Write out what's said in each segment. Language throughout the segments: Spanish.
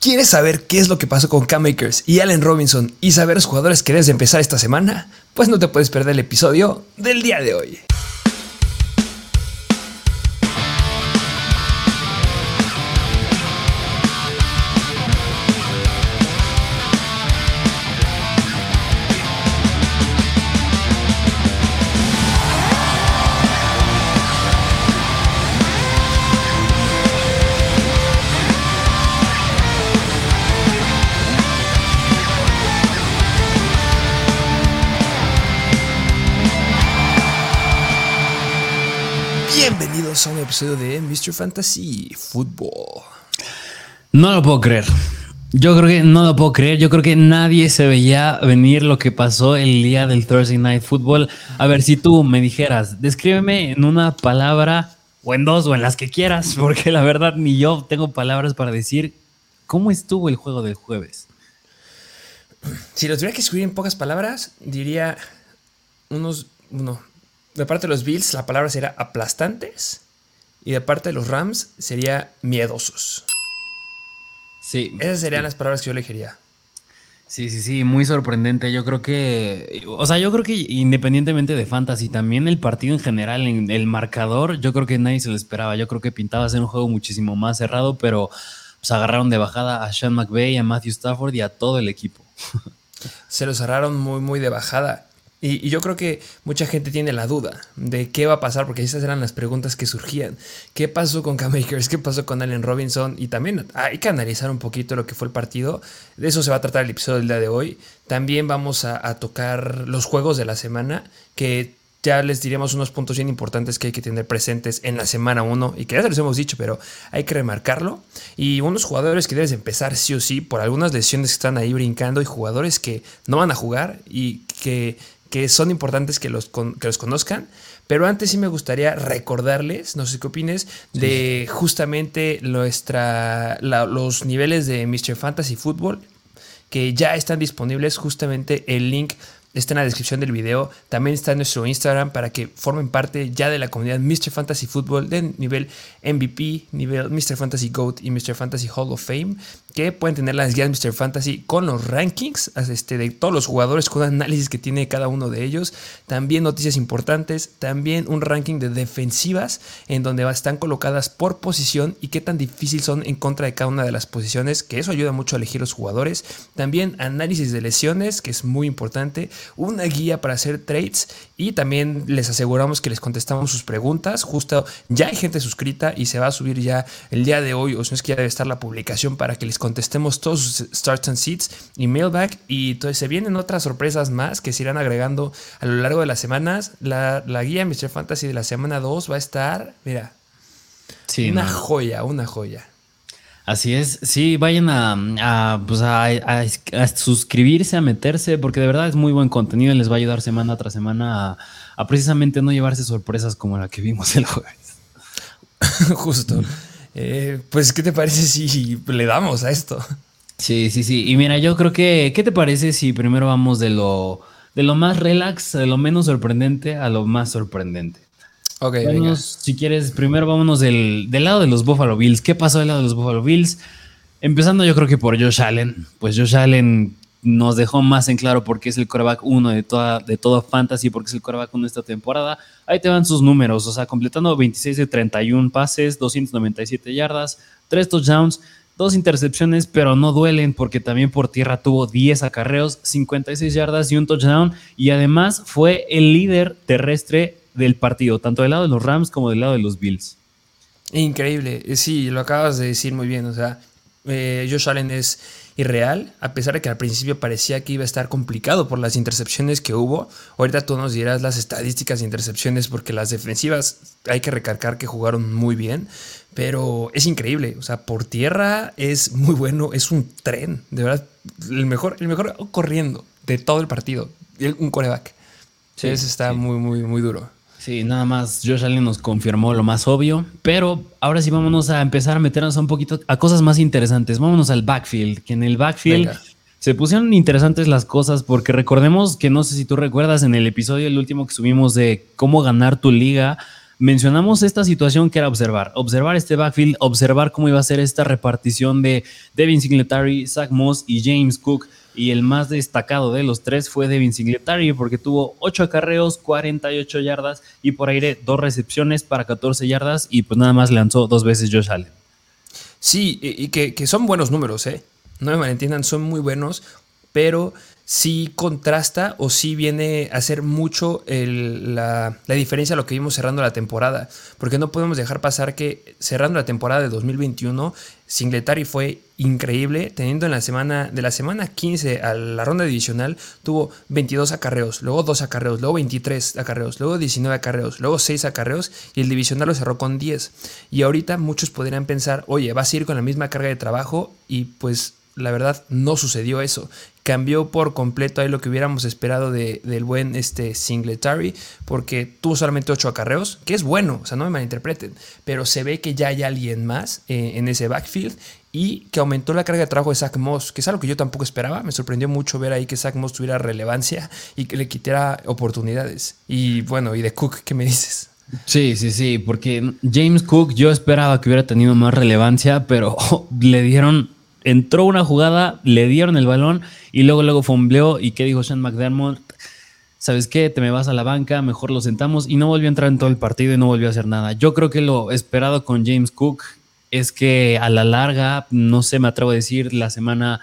¿Quieres saber qué es lo que pasó con Cam Makers y Allen Robinson y saber los jugadores que debes de empezar esta semana? Pues no te puedes perder el episodio del día de hoy. Episodio de Mr. Fantasy Football. No lo puedo creer. Yo creo que no lo puedo creer. Yo creo que nadie se veía venir lo que pasó el día del Thursday Night Football. A ver, si tú me dijeras, descríbeme en una palabra o en dos o en las que quieras, porque la verdad ni yo tengo palabras para decir cómo estuvo el juego del jueves. Si lo tuviera que escribir en pocas palabras, diría unos, uno, de parte de los Bills la palabra sería aplastantes y de parte de los Rams sería miedosos. Sí. Esas serían las palabras que yo elegiría. Sí, sí, sí, muy sorprendente. Yo creo que, o sea, yo creo que independientemente de Fantasy, también el partido en general, en el marcador, yo creo que nadie se lo esperaba. Yo creo que pintaba ser un juego muchísimo más cerrado, pero pues agarraron de bajada a Sean McVay, a Matthew Stafford y a todo el equipo. Se lo cerraron muy, muy de bajada. Y, yo creo que mucha gente tiene la duda de qué va a pasar, porque esas eran las preguntas que surgían. ¿Qué pasó con Cam Akers? ¿Qué pasó con Allen Robinson? Y también hay que analizar un poquito lo que fue el partido. De eso se va a tratar el episodio del día de hoy. También vamos a, a tocar los juegos de la semana, que ya les diríamos unos puntos bien importantes que hay que tener presentes en la semana 1 y que ya se los hemos dicho, pero hay que remarcarlo. Y unos jugadores que debes empezar sí o sí por algunas lesiones que están ahí brincando y jugadores que no van a jugar y que que son importantes que los, con, que los conozcan. Pero antes sí me gustaría recordarles, no sé qué opines, de justamente nuestra, la, los niveles de Mr. Fantasy Football, que ya están disponibles. Justamente el link está en la descripción del video. También está en nuestro Instagram para que formen parte ya de la comunidad Mr. Fantasy Football de nivel MVP, nivel Mr. Fantasy GOAT y Mr. Fantasy Hall of Fame. Que pueden tener las guías Mr. Fantasy con los rankings este, de todos los jugadores, con análisis que tiene cada uno de ellos. También noticias importantes. También un ranking de defensivas en donde están colocadas por posición y qué tan difícil son en contra de cada una de las posiciones. Que eso ayuda mucho a elegir los jugadores. También análisis de lesiones, que es muy importante una guía para hacer trades y también les aseguramos que les contestamos sus preguntas. Justo ya hay gente suscrita y se va a subir ya el día de hoy, o si no es que ya debe estar la publicación para que les contestemos todos sus starts and seats y mailback. Y entonces se vienen otras sorpresas más que se irán agregando a lo largo de las semanas. La, la guía Mr. Fantasy de la semana 2 va a estar, mira, sí, una no. joya, una joya. Así es, sí, vayan a, a, pues a, a, a, suscribirse, a meterse, porque de verdad es muy buen contenido y les va a ayudar semana tras semana a, precisamente no llevarse sorpresas como la que vimos el jueves. Justo. Eh, pues, ¿qué te parece si le damos a esto? Sí, sí, sí. Y mira, yo creo que, ¿qué te parece si primero vamos de lo, de lo más relax, de lo menos sorprendente a lo más sorprendente? Ok, vámonos. Si quieres, primero vámonos del, del, lado de los Buffalo Bills. ¿Qué pasó del lado de los Buffalo Bills? Empezando yo creo que por Josh Allen. Pues Josh Allen nos dejó más en claro por qué es el quarterback 1 de toda, de toda fantasy, porque es el quarterback 1 de esta temporada. Ahí te van sus números, o sea, completando 26 de 31 pases, 297 yardas, 3 touchdowns, 2 intercepciones, pero no duelen porque también por tierra tuvo 10 acarreos, 56 yardas y un touchdown. Y además fue el líder terrestre del partido, tanto del lado de los Rams como del lado de los Bills. Increíble, sí, lo acabas de decir muy bien, o sea, eh, Josh Allen es irreal, a pesar de que al principio parecía que iba a estar complicado por las intercepciones que hubo. Ahorita tú nos dirás las estadísticas de intercepciones porque las defensivas hay que recalcar que jugaron muy bien, pero es increíble, o sea, por tierra es muy bueno, es un tren, de verdad, el mejor, el mejor corriendo de todo el partido, un coreback. Sí, Eso está sí. muy, muy, muy duro. Sí, nada más Josh Allen nos confirmó lo más obvio, pero ahora sí vámonos a empezar a meternos a un poquito a cosas más interesantes. Vámonos al backfield, que en el backfield Venga. se pusieron interesantes las cosas porque recordemos que no sé si tú recuerdas en el episodio el último que subimos de cómo ganar tu liga, mencionamos esta situación que era observar, observar este backfield, observar cómo iba a ser esta repartición de Devin Singletary, Zach Moss y James Cook. Y el más destacado de los tres fue Devin Singletary porque tuvo 8 acarreos, 48 yardas y por aire dos recepciones para 14 yardas y pues nada más lanzó dos veces Josh Allen. Sí, y que, son buenos números, ¿eh? No me malentiendan, son muy buenos, pero sí contrasta o sí viene a hacer mucho la, la, diferencia a lo que vimos cerrando la temporada. Porque no podemos dejar pasar que cerrando la temporada de 2021, Singletary fue increíble, teniendo en la semana, de la semana 15 a la ronda divisional, tuvo 22 acarreos, luego 2 acarreos, luego 23 acarreos, luego 19 acarreos, luego 6 acarreos y el divisional lo cerró con 10. Y ahorita muchos podrían pensar, oye, vas a ir con la misma carga de trabajo y pues la verdad no sucedió eso. Cambió por completo ahí lo que hubiéramos esperado de, del buen este Singletary, porque tuvo solamente 8 acarreos, que es bueno, o sea, no me malinterpreten, pero se ve que ya hay alguien más eh, en ese backfield y que aumentó la carga de trabajo de Zach Moss, que es algo que yo tampoco esperaba. Me sorprendió mucho ver ahí que Zach Moss tuviera relevancia y que le quitara oportunidades. Y bueno, y de Cook, ¿qué me dices? Sí, sí, sí, porque James Cook yo esperaba que hubiera tenido más relevancia, pero le dieron entró una jugada, le dieron el balón y luego luego fombleó y qué dijo Sean McDermott, ¿sabes qué? Te me vas a la banca, mejor lo sentamos y no volvió a entrar en todo el partido y no volvió a hacer nada. Yo creo que lo esperado con James Cook es que a la larga, no sé, me atrevo a decir, la semana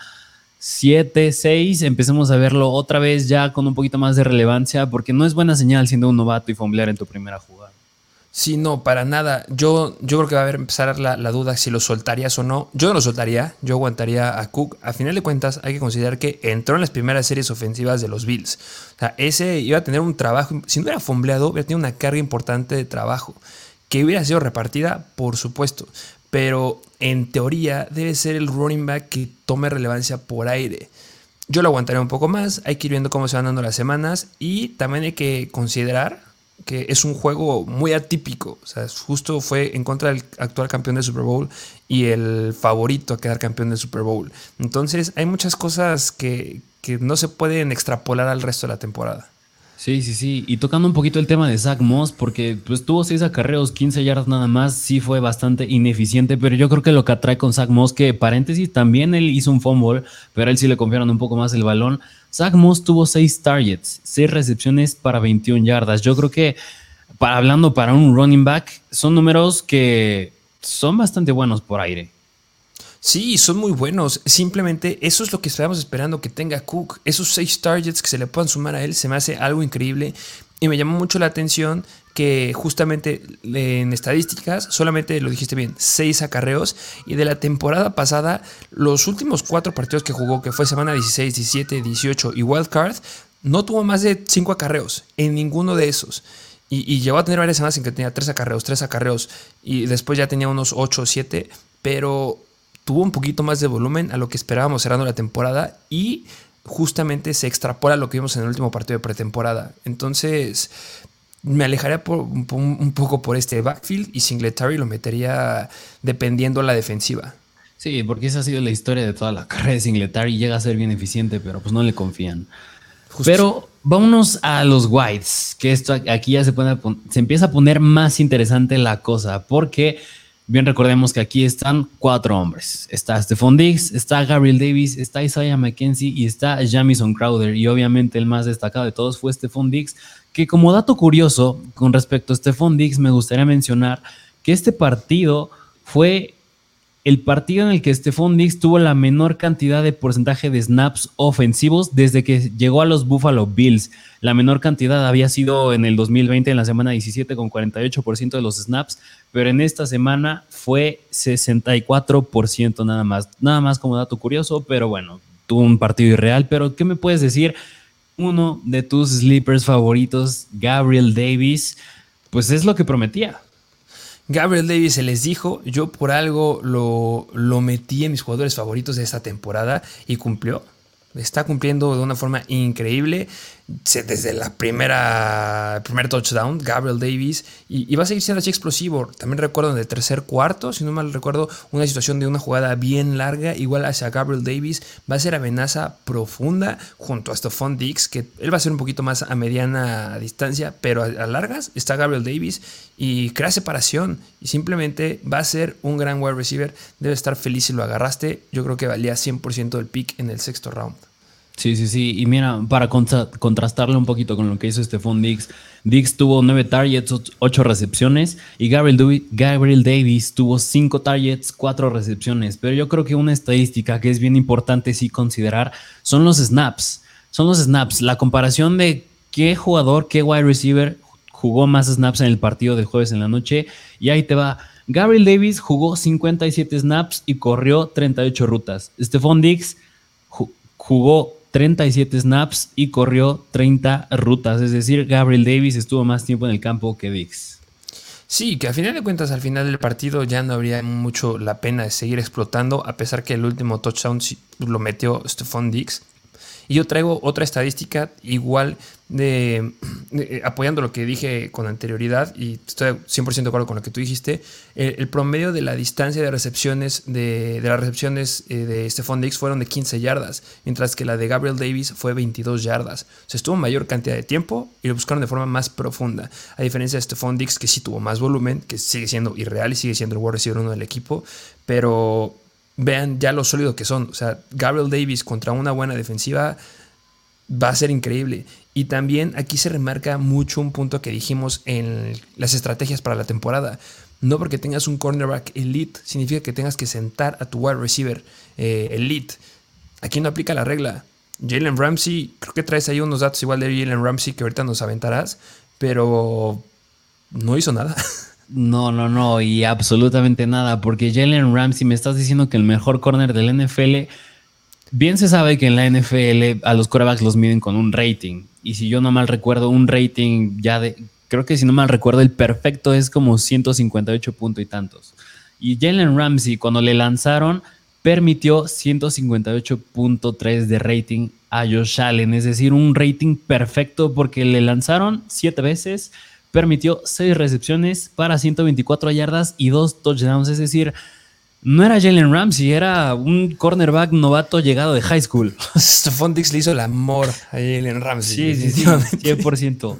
7, 6, empecemos a verlo otra vez ya con un poquito más de relevancia porque no es buena señal siendo un novato y fomblear en tu primera jugada. Sí, no, para nada. Yo, yo creo que va a haber empezar la, la, duda si lo soltarías o no. Yo no lo soltaría, yo aguantaría a Cook. A final de cuentas, hay que considerar que entró en las primeras series ofensivas de los Bills. O sea, ese iba a tener un trabajo, si no hubiera fombleado, hubiera tenido una carga importante de trabajo. Que hubiera sido repartida, por supuesto. Pero en teoría debe ser el running back que tome relevancia por aire. Yo lo aguantaría un poco más, hay que ir viendo cómo se van dando las semanas y también hay que considerar que es un juego muy atípico. O sea, justo fue en contra del actual campeón del Super Bowl y el favorito a quedar campeón del Super Bowl. Entonces, hay muchas cosas que, que no se pueden extrapolar al resto de la temporada. Sí, sí, sí. Y tocando un poquito el tema de Zach Moss, porque pues tuvo seis acarreos, 15 yardas nada más, sí fue bastante ineficiente, pero yo creo que lo que atrae con Zach Moss, que paréntesis, también él hizo un fumble, pero a él sí le confiaron un poco más el balón. Zach Moss tuvo seis targets, seis recepciones para 21 yardas. Yo creo que, para, hablando para un running back, son números que son bastante buenos por aire. Sí, son muy buenos. Simplemente eso es lo que estamos esperando que tenga Cook. Esos seis targets que se le puedan sumar a él se me hace algo increíble. Y me llamó mucho la atención que justamente en estadísticas, solamente lo dijiste bien, seis acarreos. Y de la temporada pasada, los últimos cuatro partidos que jugó, que fue semana 16, 17, 18 y Wildcard, no tuvo más de cinco acarreos en ninguno de esos. Y, llegó a tener varias semanas en que tenía tres acarreos, tres acarreos. Y después ya tenía unos 8 o 7. Pero tuvo un poquito más de volumen a lo que esperábamos cerrando la temporada y justamente se extrapola lo que vimos en el último partido de pretemporada. Entonces, me alejaría un poco por este backfield y Singletary lo metería dependiendo la defensiva. Sí, porque esa ha sido la historia de toda la carrera de Singletary. Llega a ser bien eficiente, pero pues no le confían. Pero vámonos a los Whites, que esto aquí ya se, se empieza a poner más interesante la cosa, porque Bien recordemos que aquí están cuatro hombres. Está Stephon Diggs, está Gabriel Davis, está Isaiah McKenzie y está Jamison Crowder. Y obviamente el más destacado de todos fue Stephon Diggs, que como dato curioso con respecto a Stephon Diggs me gustaría mencionar que este partido fue el partido en el que Stephon Diggs tuvo la menor cantidad de porcentaje de snaps ofensivos desde que llegó a los Buffalo Bills. La menor cantidad había sido en el 2020, en la semana 17, con 48% de los snaps, pero en esta semana fue 64% nada más. Nada más como dato curioso, pero bueno, tuvo un partido irreal. Pero, ¿qué me puedes decir? Uno de tus sleepers favoritos, Gabriel Davis, pues es lo que prometía Gabriel Davis se les dijo, yo por algo lo, lo metí en mis jugadores favoritos de esta temporada y cumplió. Está cumpliendo de una forma increíble. Desde la primera primer touchdown, Gabriel Davis, y, va a seguir siendo así explosivo. También recuerdo en el tercer cuarto, si no mal recuerdo, una situación de una jugada bien larga, igual hacia Gabriel Davis, va a ser amenaza profunda junto a Stephon Dix, que él va a ser un poquito más a mediana distancia, pero a, a largas está Gabriel Davis y crea separación y simplemente va a ser un gran wide receiver, debe estar feliz si lo agarraste, yo creo que valía 100% del pick en el sexto round. Sí, sí, sí. Y mira, para contrastarle un poquito con lo que hizo Stephon Diggs, Diggs tuvo nueve targets, ocho recepciones y Gabriel, Gabriel Davis tuvo cinco targets, cuatro recepciones. Pero yo creo que una estadística que es bien importante sí considerar son los snaps. Son los snaps. La comparación de qué jugador, qué wide receiver jugó más snaps en el partido del jueves en la noche. Y ahí te va. Gabriel Davis jugó 57 snaps y corrió 38 rutas. Stephon Diggs jugó 37 snaps y corrió 30 rutas. Es decir, Gabriel Davis estuvo más tiempo en el campo que Dix. Sí, que a final de cuentas, al final del partido ya no habría mucho la pena de seguir explotando, a pesar que el último touchdown lo metió Stephon Dix. Y yo traigo otra estadística igual de, eh, apoyando lo que dije con anterioridad y estoy 100% de acuerdo con lo que tú dijiste, el, promedio de la distancia de recepciones de, las recepciones eh, de Stephon Dix fueron de 15 yardas, mientras que la de Gabriel Davis fue 22 yardas. O sea, estuvo mayor cantidad de tiempo y lo buscaron de forma más profunda, a diferencia de Stephon Dix que sí tuvo más volumen, que sigue siendo irreal y sigue siendo el wide receiver uno del equipo, pero vean ya lo sólido que son. O sea, Gabriel Davis contra una buena defensiva va a ser increíble. Y también aquí se remarca mucho un punto que dijimos en las estrategias para la temporada. No porque tengas un cornerback elite significa que tengas que sentar a tu wide receiver eh, elite. Aquí no aplica la regla. Jalen Ramsey, creo que traes ahí unos datos igual de Jalen Ramsey que ahorita nos aventarás, pero no hizo nada. No, no, no, y absolutamente nada, porque Jalen Ramsey me estás diciendo que el mejor corner del NFL, bien se sabe que en la NFL a los quarterbacks los miden con un rating, y si yo no mal recuerdo, un rating ya de, creo que si no mal recuerdo, el perfecto es como 158 puntos y tantos. Y Jalen Ramsey, cuando le lanzaron, permitió 158.3 de rating a Josh Allen, es decir, un rating perfecto porque le lanzaron siete veces permitió 6 recepciones para 124 yardas y 2 touchdowns. Es decir, no era Jalen Ramsey, era un cornerback novato llegado de high school. Stephon Dix le hizo el amor a Jalen Ramsey. Sí, sí, 100%.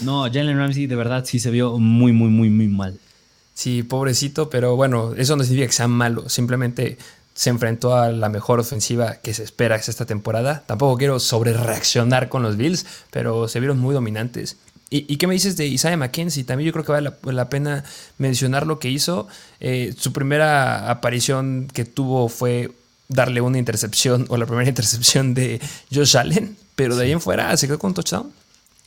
No, Jalen Ramsey de verdad sí se vio muy, muy, muy, muy mal. Sí, pobrecito, pero bueno, eso no significa que sea malo. Simplemente se enfrentó a la mejor ofensiva que se espera esta temporada. Tampoco quiero sobre reaccionar con los Bills, pero se vieron muy dominantes. ¿Y, qué me dices de Isaiah McKenzie? También yo creo que vale la, pena mencionar lo que hizo. Eh, su primera aparición que tuvo fue darle una intercepción o la primera intercepción de Josh Allen, pero de ahí en fuera se quedó con touchdown.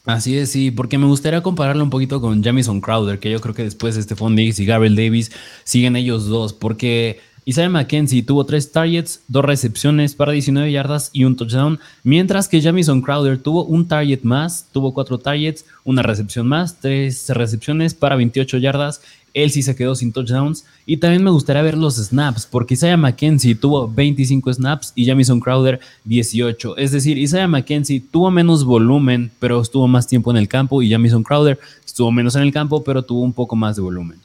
Así es, sí, porque me gustaría compararlo un poquito con Jamison Crowder, que yo creo que después de Stephon Diggs y Gabriel Davis siguen ellos dos, porque Isaiah McKenzie tuvo tres targets, dos recepciones para 19 yardas y un touchdown, mientras que Jamison Crowder tuvo un target más, tuvo cuatro targets, una recepción más, tres recepciones para 28 yardas. Él sí se quedó sin touchdowns. Y también me gustaría ver los snaps, porque Isaiah McKenzie tuvo 25 snaps y Jamison Crowder 18. Es decir, Isaiah McKenzie tuvo menos volumen, pero estuvo más tiempo en el campo, y Jamison Crowder estuvo menos en el campo, pero tuvo un poco más de volumen.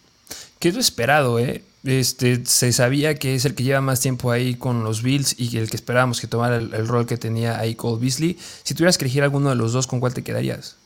Qué esperado, ¿eh? Este, se sabía que es el que lleva más tiempo ahí con los Bills y el que esperábamos que tomara el, rol que tenía ahí Cole Beasley. Si tuvieras que elegir alguno de los dos, ¿con cuál te quedarías?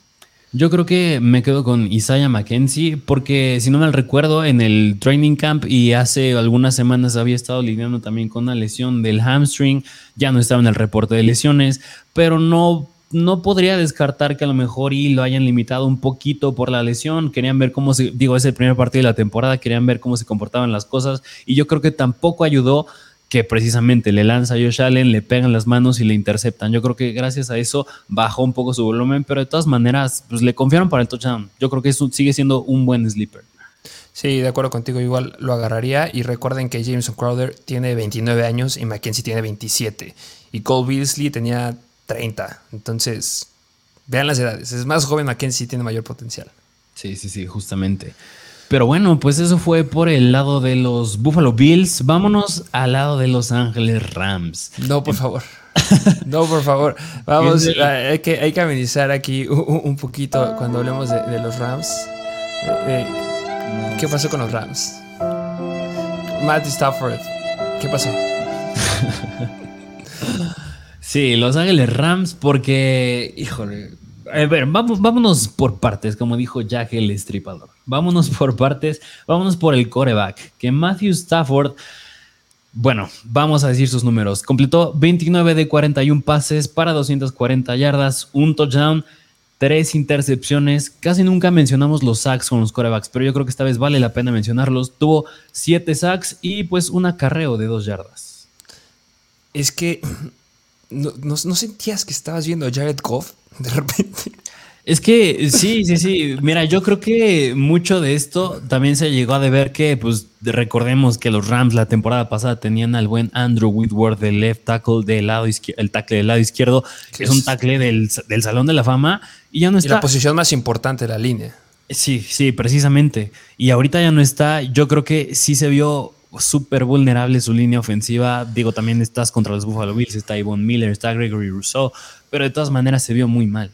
Yo creo que me quedo con Isaiah McKenzie porque si no mal recuerdo en el training camp y hace algunas semanas había estado lidiando también con una lesión del hamstring, ya no estaba en el reporte de lesiones, pero no no podría descartar que a lo mejor y lo hayan limitado un poquito por la lesión. Querían ver cómo se, digo, es el primer partido de la temporada, querían ver cómo se comportaban las cosas. Y yo creo que tampoco ayudó que precisamente le lanza a Josh Allen, le pegan las manos y le interceptan. Yo creo que gracias a eso bajó un poco su volumen, pero de todas maneras, pues le confiaron para el touchdown. Yo creo que eso sigue siendo un buen sleeper. Sí, de acuerdo contigo, igual lo agarraría. Y recuerden que Jameson Crowder tiene 29 años y Mackenzie tiene 27. Y Cole Beasley tenía 30. Entonces, vean las edades. Es más joven Mackenzie, tiene mayor potencial. Sí, sí, sí, justamente. Pero bueno, pues eso fue por el lado de los Buffalo Bills. Vámonos al lado de Los Ángeles Rams. No, por favor. No, por favor. Vamos, hay que, hay que amenizar aquí un, poquito cuando hablemos de, los Rams. Eh, eh, ¿Qué pasó con los Rams? Matthew Stafford, ¿qué pasó? sí, Los Ángeles Rams, porque, híjole, a ver, vamos, vámonos por partes, como dijo Jack el Estripador. Vámonos por partes, vámonos por el coreback, que Matthew Stafford, bueno, vamos a decir sus números. Completó 29 de 41 pases para 240 yardas, un touchdown, tres intercepciones. Casi nunca mencionamos los sacks con los corebacks, pero yo creo que esta vez vale la pena mencionarlos. Tuvo siete sacks y pues un acarreo de dos yardas. Es que no, no sentías que estabas viendo a Jared Goff de repente. Es que sí, sí, sí. Mira, yo creo que mucho de esto también se llegó a deber que, pues, recordemos que los Rams la temporada pasada tenían al buen Andrew Whitworth del left tackle del lado izquierdo, el tackle del lado izquierdo, que es un tackle del, Salón de la Fama, y ya no está. Y la posición más importante de la línea. Sí, sí, precisamente. Y ahorita ya no está. Yo creo que sí se vio súper vulnerable su línea ofensiva. Digo, también estás contra los Buffalo Bills, está Yvonne Miller, está Gregory Rousseau, pero de todas maneras se vio muy mal.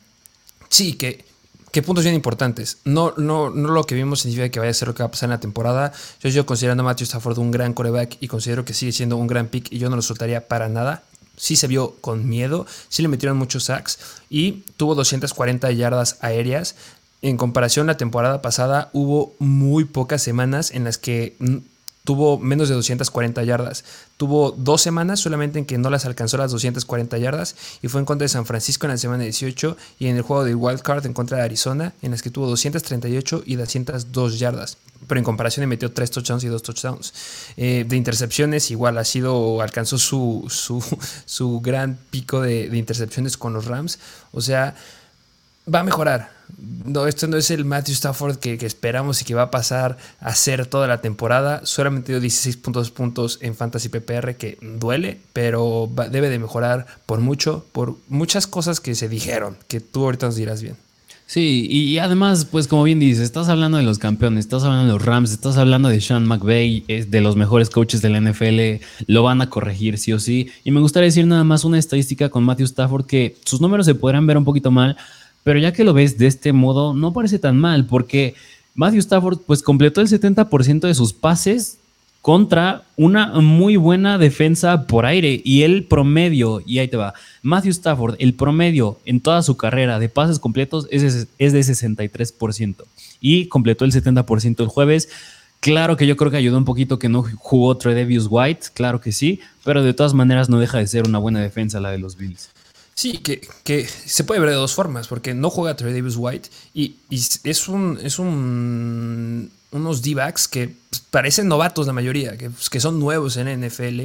Sí, que, que puntos bien importantes. No, no, no lo que vimos significa que vaya a ser lo que va a pasar en la temporada. Yo sigo considerando a Matthew Stafford un gran coreback y considero que sigue siendo un gran pick y yo no lo soltaría para nada. Sí se vio con miedo, sí le metieron muchos sacks y tuvo 240 yardas aéreas. En comparación, la temporada pasada hubo muy pocas semanas en las que tuvo menos de 240 yardas. Tuvo dos semanas solamente en que no las alcanzó las 240 yardas y fue en contra de San Francisco en la semana 18 y en el juego de Wild Card en contra de Arizona en las que tuvo 238 y 202 yardas. Pero en comparación le metió tres touchdowns y dos touchdowns. Eh, de intercepciones igual ha sido, alcanzó su, su, su gran pico de, de intercepciones con los Rams. O sea, va a mejorar no, esto no es el Matthew Stafford que, esperamos y que va a pasar a ser toda la temporada. Solamente dio 16.2 puntos en Fantasy PPR, que duele, pero debe de mejorar por mucho, por muchas cosas que se dijeron, que tú ahorita nos dirás bien. Sí, y además, pues como bien dices, estás hablando de los campeones, estás hablando de los Rams, estás hablando de Sean McVay, es de los mejores coaches de la NFL, lo van a corregir sí o sí. Y me gustaría decir nada más una estadística con Matthew Stafford que sus números se podrán ver un poquito mal, pero ya que lo ves de este modo, no parece tan mal, porque Matthew Stafford pues completó el 70% de sus pases contra una muy buena defensa por aire y el promedio, y ahí te va, Matthew Stafford, el promedio en toda su carrera de pases completos es, es de 63% y completó el 70% el jueves. Claro que yo creo que ayudó un poquito que no jugó Tredevius White, claro que sí, pero de todas maneras no deja de ser una buena defensa la de los Bills. Sí, que, se puede ver de dos formas, porque no juega Trey Davis White y, es un es un unos D-backs que parecen novatos la mayoría, que, que son nuevos en NFL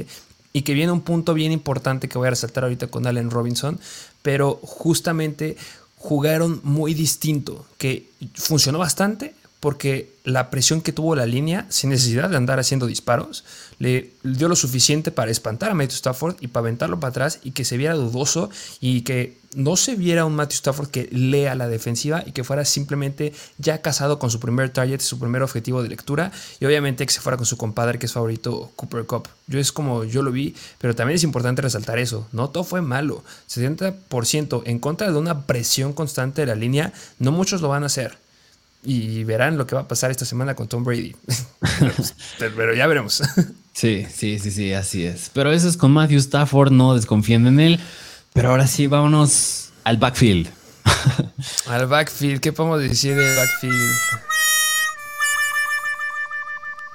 y que viene un punto bien importante que voy a resaltar ahorita con Allen Robinson, pero justamente jugaron muy distinto, que funcionó bastante, porque la presión que tuvo la línea, sin necesidad de andar haciendo disparos, le dio lo suficiente para espantar a Matthew Stafford y para aventarlo para atrás y que se viera dudoso y que no se viera un Matthew Stafford que lea la defensiva y que fuera simplemente ya casado con su primer target, su primer objetivo de lectura y obviamente que se fuera con su compadre que es favorito Cooper Cup. Yo es como yo lo vi, pero también es importante resaltar eso, no todo fue malo, 70% en contra de una presión constante de la línea, no muchos lo van a hacer y verán lo que va a pasar esta semana con Tom Brady. Pues, pero, ya veremos. sí, sí, sí, sí, así es. Pero eso es con Matthew Stafford, no desconfíen en él. Pero ahora sí, vámonos al backfield. al backfield, ¿qué podemos decir del backfield?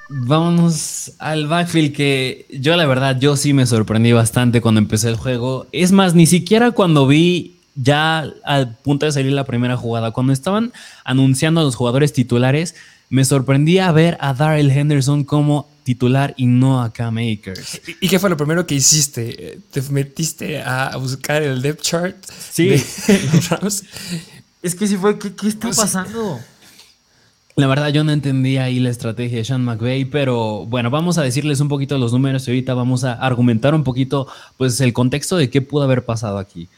Vámonos al backfield que yo la verdad, yo sí me sorprendí bastante cuando empecé el juego. Es más, ni siquiera cuando vi ya al punto de salir la primera jugada, cuando estaban anunciando a los jugadores titulares, me sorprendía ver a Darrell Henderson como titular y no a Cam Akers. ¿Y qué fue lo primero que hiciste? ¿Te metiste a buscar el depth chart? Sí. Es que sí fue, ¿qué, está pasando? La verdad yo no entendía ahí la estrategia de Sean McVay, pero bueno, vamos a decirles un poquito los números y ahorita vamos a argumentar un poquito pues el contexto de qué pudo haber pasado aquí.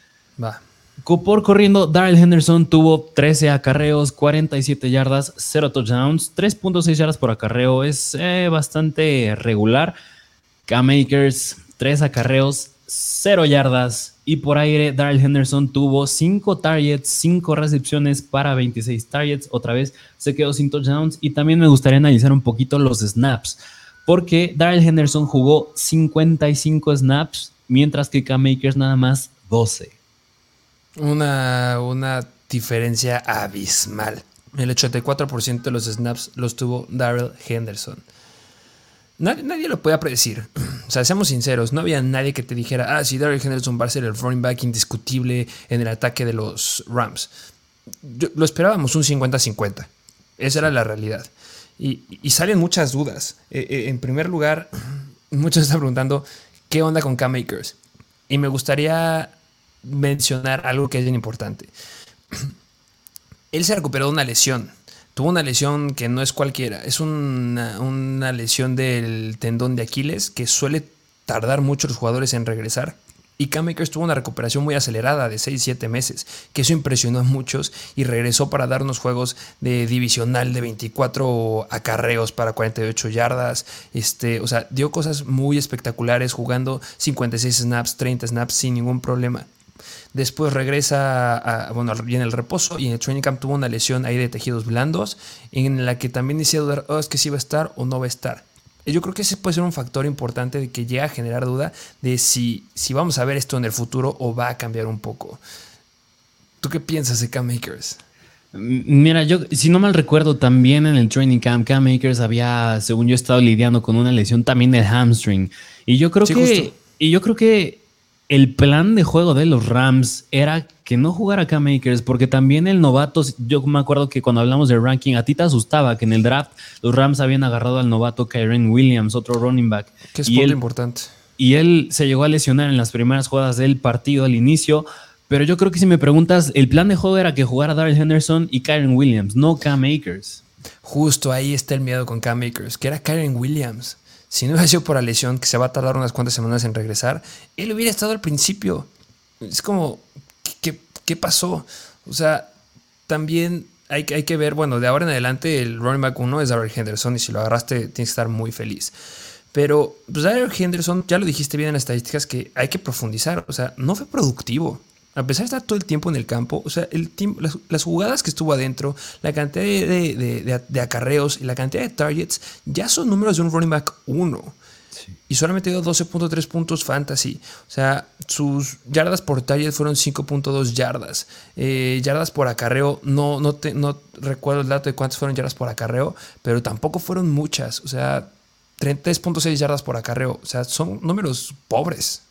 Va. Por corriendo, Daryl Henderson tuvo 13 acarreos, 47 yardas, 0 touchdowns, 3.6 yardas por acarreo. Es eh, bastante regular. K-Makers, 3 acarreos, 0 yardas. Y por aire, Daryl Henderson tuvo 5 targets, 5 recepciones para 26 targets. Otra vez se quedó sin touchdowns. Y también me gustaría analizar un poquito los snaps. Porque Daryl Henderson jugó 55 snaps, mientras que K-Makers nada más 12. Una, una diferencia abismal. El 84% de los snaps los tuvo Daryl Henderson. Nadie, lo podía predecir. O sea, seamos sinceros, no había nadie que te dijera, ah, si Daryl Henderson va a ser el running back indiscutible en el ataque de los Rams. lo esperábamos un 50-50. Esa era la realidad. Y, salen muchas dudas. Eh, eh, en primer lugar, muchos están preguntando, ¿qué onda con K-Makers? Y me gustaría mencionar algo que es bien importante. Él se recuperó de una lesión. Tuvo una lesión que no es cualquiera. Es una, lesión del tendón de Aquiles que suele tardar mucho los jugadores en regresar. Y Cam Akers tuvo una recuperación muy acelerada de 6-7 meses, que eso impresionó a muchos y regresó para darnos juegos de divisional de 24 acarreos para 48 yardas. Este, o sea, dio cosas muy espectaculares jugando 56 snaps, 30 snaps sin ningún problema. Después regresa, a, bueno, viene el reposo y en el training camp tuvo una lesión ahí de tejidos blandos en la que también decía dudar, oh, es que si va a estar o no va a estar. Yo creo que ese puede ser un factor importante de que llega a generar duda de si, si vamos a ver esto en el futuro o va a cambiar un poco. ¿Tú qué piensas de Cam Makers? Mira, yo, si no mal recuerdo, también en el training camp, Cam Makers había, según yo, estado lidiando con una lesión también del hamstring. Y yo creo que. Y yo creo que el plan de juego de los Rams era que no jugara Cam Makers, porque también el novato, yo me acuerdo que cuando hablamos de ranking, a ti te asustaba que en el draft los Rams habían agarrado al novato Kyren Williams, otro running back. Que es muy importante. Y él se llegó a lesionar en las primeras jugadas del partido al inicio. Pero yo creo que si me preguntas, el plan de juego era que jugara Darrell Henderson y Kyren Williams, no Cam Makers. Justo ahí está el miedo con Cam Makers, que era Kyren Williams. Si no hubiera sido por la lesión, que se va a tardar unas cuantas semanas en regresar, él hubiera estado al principio. Es como, ¿qué, qué pasó? O sea, también hay, hay, que ver, bueno, de ahora en adelante el running back 1 es Darrell Henderson y si lo agarraste tienes que estar muy feliz. Pero pues Darrell Henderson, ya lo dijiste bien en las estadísticas, que hay que profundizar. O sea, no fue productivo a pesar de estar todo el tiempo en el campo, o sea, el las, jugadas que estuvo adentro, la cantidad de, acarreos y la cantidad de targets ya son números de un running back 1. Y solamente dio 12.3 puntos fantasy. O sea, sus yardas por target fueron 5.2 yardas. Eh, yardas por acarreo, no, no, no recuerdo el dato de cuántas fueron yardas por acarreo, pero tampoco fueron muchas. O sea, 3.6 yardas por acarreo. O sea, son números pobres.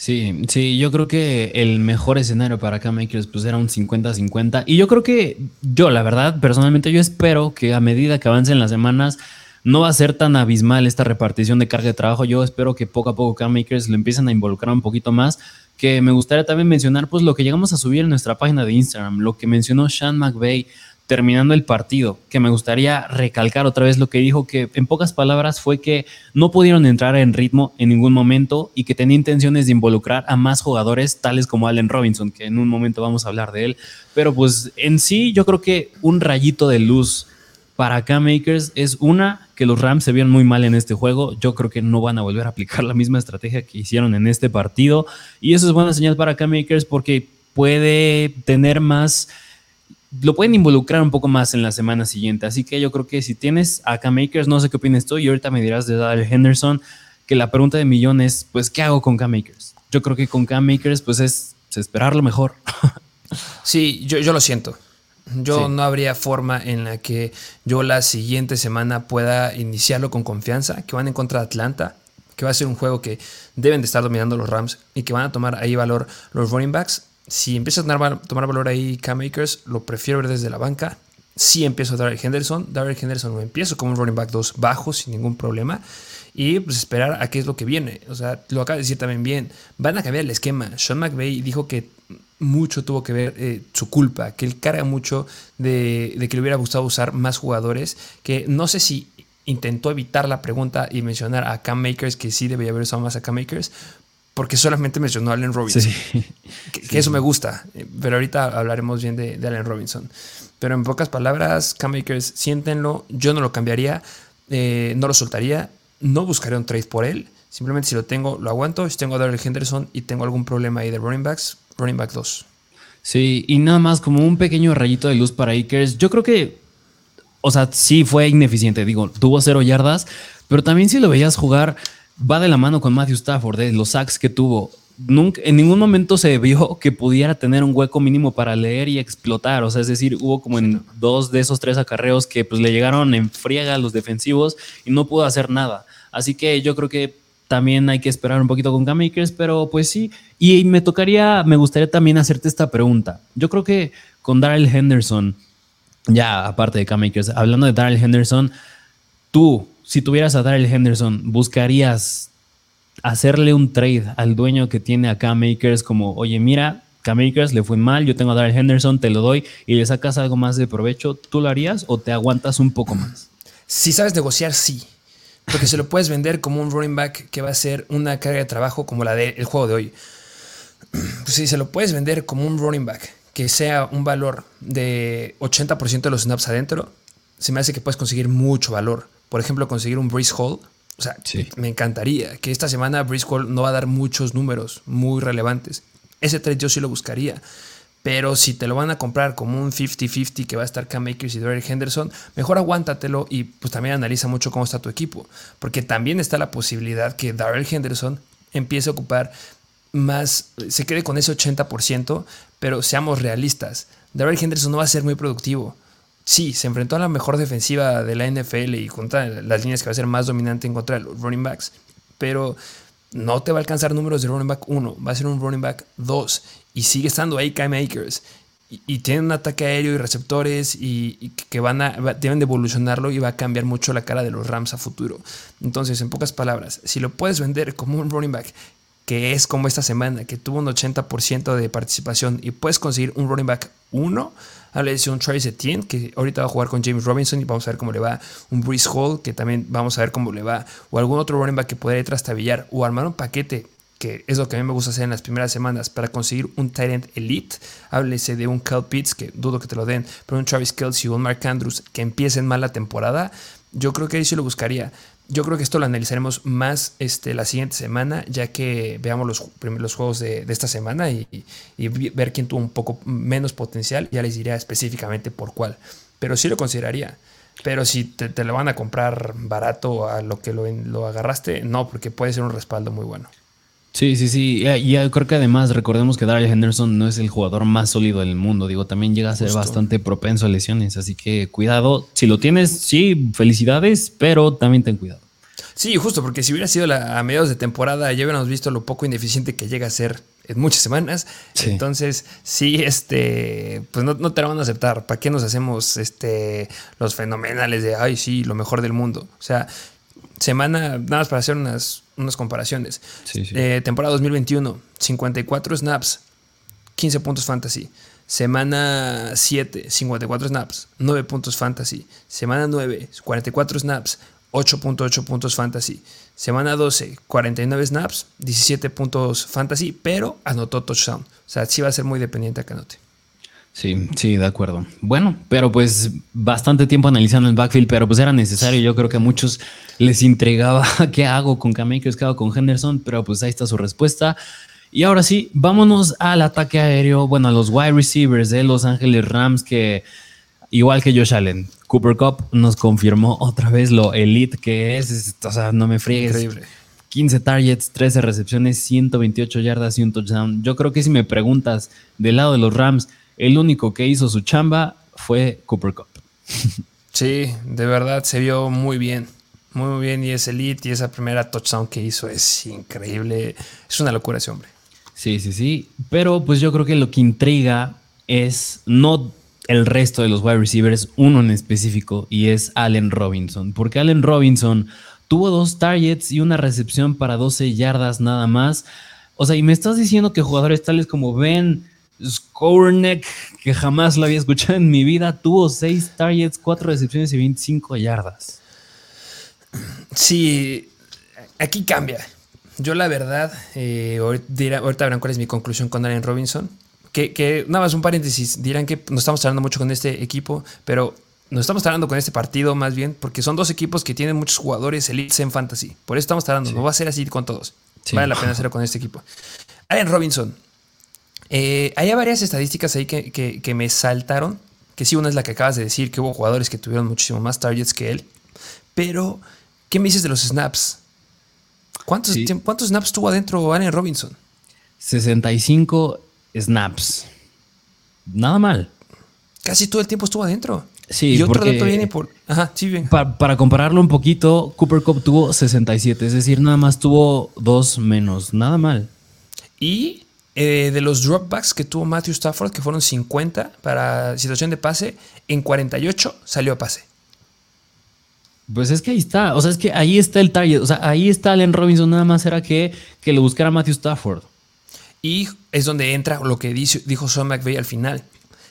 Sí, sí, yo creo que el mejor escenario para Cam Makers pues era un 50-50. Y yo creo que yo, la verdad, personalmente yo espero que a medida que avancen las semanas no va a ser tan abismal esta repartición de carga de trabajo. Yo espero que poco a poco Cam Makers lo empiecen a involucrar un poquito más. Que me gustaría también mencionar pues lo que llegamos a subir en nuestra página de Instagram, lo que mencionó Sean McVeigh terminando el partido, que me gustaría recalcar otra vez lo que dijo, que en pocas palabras fue que no pudieron entrar en ritmo en ningún momento y que tenía intenciones de involucrar a más jugadores tales como Allen Robinson, que en un momento vamos a hablar de él, pero pues en sí yo creo que un rayito de luz para Cam Makers es una, que los Rams se vieron muy mal en este juego. Yo creo que no van a volver a aplicar la misma estrategia que hicieron en este partido. Y eso es buena señal para Cam Makers porque puede tener más lo pueden involucrar un poco más en la semana siguiente. Así que yo creo que si tienes a K-Makers, no sé qué opinas tú, y ahorita me dirás de Dale Henderson, que la pregunta de millón es, pues, ¿qué hago con K-Makers? Yo creo que con K-Makers, pues, es, esperar lo mejor. sí, yo, yo lo siento. Yo no habría forma en la que yo la siguiente semana pueda iniciarlo con confianza, que van en contra de Atlanta, que va a ser un juego que deben de estar dominando los Rams y que van a tomar ahí valor los running backs si empiezas a tomar, valor ahí Cam Makers, lo prefiero ver desde la banca. Si empiezo a Darrell Henderson, Darrell Henderson lo empiezo como un running back 2 bajo sin ningún problema. Y pues esperar a qué es lo que viene. O sea, lo acaba de decir también bien. Van a cambiar el esquema. Sean McVay dijo que mucho tuvo que ver eh, su culpa, que él carga mucho de, de, que le hubiera gustado usar más jugadores, que no sé si intentó evitar la pregunta y mencionar a Cam Makers, que sí debería haber usado más a Cam Makers, porque solamente mencionó a Allen Robinson. Que, eso me gusta, pero ahorita hablaremos bien de, Allen Robinson. Pero en pocas palabras, Cam Akers, siéntenlo, yo no lo cambiaría, eh, no lo soltaría, no buscaría un trade por él. Simplemente si lo tengo, lo aguanto. Si tengo a Darrell Henderson y tengo algún problema ahí de running backs, running back 2. Sí, y nada más como un pequeño rayito de luz para Akers. Yo creo que, o sea, sí fue ineficiente. Digo, tuvo cero yardas, pero también si lo veías jugar, va de la mano con Matthew Stafford, de los sacks que tuvo. Nunca, en ningún momento se vio que pudiera tener un hueco mínimo para leer y explotar. O sea, es decir, hubo como en dos de esos tres acarreos que pues le llegaron en friega a los defensivos y no pudo hacer nada. Así que yo creo que también hay que esperar un poquito con Cam pero pues sí. Y me tocaría, me gustaría también hacerte esta pregunta. Yo creo que con Daryl Henderson, ya aparte de Cam hablando de Daryl Henderson, tú, si tuvieras a Daryl Henderson, ¿buscarías hacerle un trade al dueño que tiene a Cam Makers como, oye, mira, Cam Makers le fue mal, yo tengo a Daryl Henderson, te lo doy y le sacas algo más de provecho, ¿tú lo harías o te aguantas un poco más? Si sabes negociar, sí. Porque se lo puedes vender como un running back que va a ser una carga de trabajo como la del juego de hoy. Pues si se lo puedes vender como un running back que sea un valor de 80% de los snaps adentro, se me hace que puedes conseguir mucho valor. Por ejemplo, conseguir un Breeze Hall. O sea, me encantaría que esta semana Breeze Hall no va a dar muchos números muy relevantes. Ese trade yo sí lo buscaría. Pero si te lo van a comprar como un 50-50 que va a estar Cam Makers y Derek Henderson, mejor aguántatelo y pues también analiza mucho cómo está tu equipo. Porque también está la posibilidad que Darrell Henderson empiece a ocupar más, se quede con ese 80%, pero seamos realistas. Darrell Henderson no va a ser muy productivo. Sí, se enfrentó a la mejor defensiva de la NFL y contra las líneas que va a ser más dominante en contra de los running backs, pero no te va a alcanzar números de running back 1, va a ser un running back 2 y sigue estando ahí Kai Makers. Y, y tiene un ataque aéreo y receptores y, que van a, deben de evolucionarlo y va a cambiar mucho la cara de los Rams a futuro. Entonces, en pocas palabras, si lo puedes vender como un running back que es como esta semana, que tuvo un 80% de participación y puedes conseguir un running back 1, habla de un Travis Etienne, que ahorita va a jugar con James Robinson y vamos a ver cómo le va, un Breeze Hall, que también vamos a ver cómo le va, o algún otro running back que podría trastabillar, o armar un paquete que es lo que a mí me gusta hacer en las primeras semanas para conseguir un tight elite. Háblese de un Cal Pitts, que dudo que te lo den, pero un Travis Kelsey o un Mark Andrews que empiecen mal la temporada. Yo creo que ahí sí lo buscaría. Yo creo que esto lo analizaremos más este, la siguiente semana, ya que veamos los, los juegos de, esta semana y, ver quién tuvo un poco menos potencial. Ya les diría específicamente por cuál. Pero sí lo consideraría. Pero si te, lo van a comprar barato a lo que lo, lo agarraste, no, porque puede ser un respaldo muy bueno. Sí, sí, sí. Y, creo que además recordemos que Daryl Henderson no es el jugador más sólido del mundo. Digo, también llega a ser bastante propenso a lesiones. Así que cuidado. Si lo tienes, sí, felicidades, pero también ten cuidado. Sí, justo, porque si hubiera sido a mediados de temporada, ya hubiéramos visto lo poco ineficiente que llega a ser en muchas semanas. Entonces, sí, este, pues no, no, te lo van a aceptar. ¿Para qué nos hacemos este, los fenomenales de, ay, sí, lo mejor del mundo? O sea, semana, nada más para hacer unas, unas comparaciones. Eh, temporada 2021, 54 snaps, 15 puntos fantasy. Semana 7, 54 snaps, 9 puntos fantasy. Semana 9, 44 snaps, 8.8 puntos fantasy. Semana 12, 49 snaps, 17 puntos fantasy, pero anotó touchdown. O sea, sí va a ser muy dependiente a que anote. Sí, sí, de acuerdo. Bueno, pero pues bastante tiempo analizando el backfield, pero pues era necesario. Yo creo que a muchos les intrigaba qué hago con K-Makers, qué hago con Henderson, pero pues ahí está su respuesta. Y ahora sí, vámonos al ataque aéreo, bueno, a los wide receivers de Los Ángeles Rams, que igual que Josh Allen, Cooper Cup nos confirmó otra vez lo elite que es. O sea, no me friegues. Increíble. 15 targets, 13 recepciones, 128 yardas y un touchdown. Yo creo que si me preguntas del lado de los Rams, el único que hizo su chamba fue Cooper Cup. Sí, de verdad se vio muy bien. Muy, bien. Y ese elite y esa primera touchdown que hizo es increíble. Es una locura ese hombre. Sí, sí, sí. Pero pues yo creo que lo que intriga es no el resto de los wide receivers, uno en específico, y es Allen Robinson. Porque Allen Robinson tuvo dos targets y una recepción para 12 yardas nada más. O sea, y me estás diciendo que jugadores tales como Ben Skornek, que jamás lo había escuchado en mi vida, tuvo 6 targets, 4 recepciones y 25 yardas. Sí, aquí cambia. yo la verdad, eh, ahorita, ahorita verán cuál es mi conclusión con Allen Robinson. Que, que, nada más un paréntesis, dirán que no estamos hablando mucho con este equipo, pero nos estamos hablando con este partido más bien, porque son dos equipos que tienen muchos jugadores elites en fantasy. Por eso estamos hablando, no va a ser así con todos. Vale la pena hacerlo con este equipo. Allen Robinson. Eh, hay varias estadísticas ahí que, que, me saltaron. Que sí, una es la que acabas de decir, que hubo jugadores que tuvieron muchísimo más targets que él. Pero, ¿qué me dices de los snaps? ¿Cuántos, ¿cuántos snaps tuvo adentro Allen Robinson? 65 snaps. Nada mal. Casi todo el tiempo estuvo adentro. Sí, y otro dato viene por. Ajá, sí, bien. Para, compararlo un poquito, Cooper Cup tuvo 67, es decir, nada más tuvo dos menos. Nada mal. Y eh, de los dropbacks que tuvo Matthew Stafford, que fueron 50 para situación de pase, en 48 salió a pase. Pues es que ahí está, o sea, es que ahí está el target, o sea, ahí está Allen Robinson, nada más era que, que le buscara Matthew Stafford. Y es donde entra lo que dijo Sean McVay al final.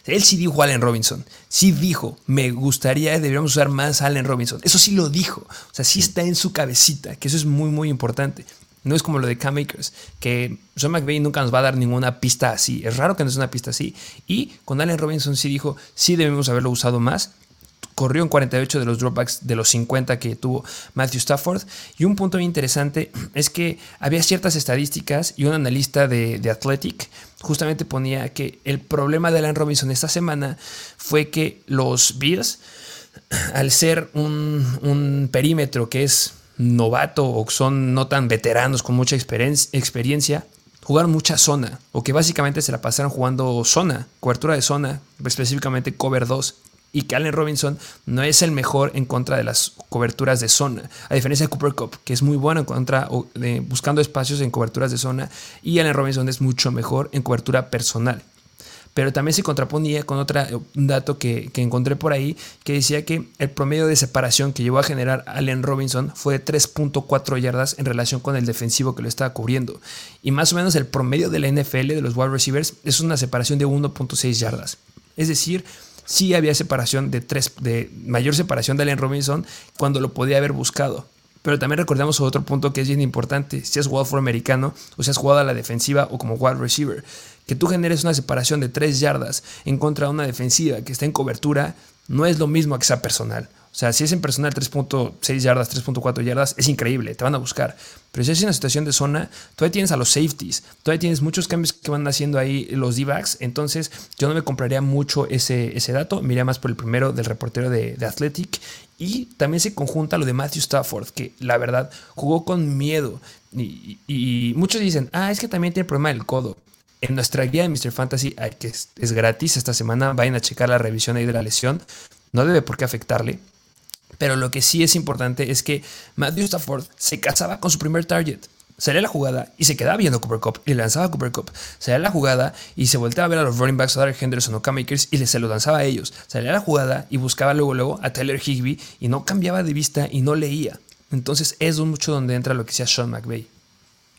Él sí dijo Allen Robinson. Sí dijo, me gustaría, deberíamos usar más Allen Robinson. Eso sí lo dijo. O sea, sí está en su cabecita, que eso es muy, muy importante. No es como lo de Cam Makers, que Sean McVay nunca nos va a dar ninguna pista así. Es raro que nos dé una pista así. Y con Allen Robinson sí dijo, sí debemos haberlo usado más corrió en 48 de los dropbacks de los 50 que tuvo Matthew Stafford. Y un punto muy interesante es que había ciertas estadísticas y un analista de, Athletic justamente ponía que el problema de Alan Robinson esta semana fue que los Bills, al ser un, perímetro que es novato o son no tan veteranos con mucha experiencia, jugaron mucha zona, o que básicamente se la pasaron jugando zona, cobertura de zona, específicamente cover 2 y que Allen Robinson no es el mejor en contra de las coberturas de zona, a diferencia de Cooper Cup, que es muy bueno en contra de, buscando espacios en coberturas de zona, y Allen Robinson es mucho mejor en cobertura personal. Pero también se contraponía con otro dato que, encontré por ahí, que decía que el promedio de separación que llevó a generar Allen Robinson fue de 3.4 yardas en relación con el defensivo que lo estaba cubriendo. Y más o menos el promedio de la NFL de los wide receivers es una separación de 1.6 yardas. Es decir, sí había separación de tres, de mayor separación de Allen Robinson cuando lo podía haber buscado. Pero también recordemos otro punto que es bien importante. Si has jugado afroamericano o si has jugado a la defensiva o como wide receiver, que tú generes una separación de tres yardas en contra de una defensiva que está en cobertura, no es lo mismo que sea personal. O sea, si es en personal 3.6 yardas, 3.4 yardas, es increíble, te van a buscar. Pero si es una situación de zona, todavía tienes a los safeties, todavía tienes muchos cambios que van haciendo ahí los D-backs. Entonces, yo no me compraría mucho ese, ese dato, miraría más por el primero del reportero de, Athletic. Y también se conjunta lo de Matthew Stafford, que la verdad jugó con miedo. Y, y muchos dicen, ah, es que también tiene problema del codo. En nuestra guía de Mr. Fantasy, que es, gratis esta semana, vayan a checar la revisión ahí de la lesión. No debe por qué afectarle. Pero lo que sí es importante es que Matthew Stafford se casaba con su primer target. Salía la jugada y se quedaba viendo Cooper Cup y le lanzaba a Cooper Cup. Salía la jugada y se volteaba a ver a los running backs, a Darrell Henderson o K-Makers y se lo lanzaba a ellos. Salía la jugada y buscaba luego, luego a Tyler Higby y no cambiaba de vista y no leía. Entonces es mucho donde entra lo que sea Sean McVay.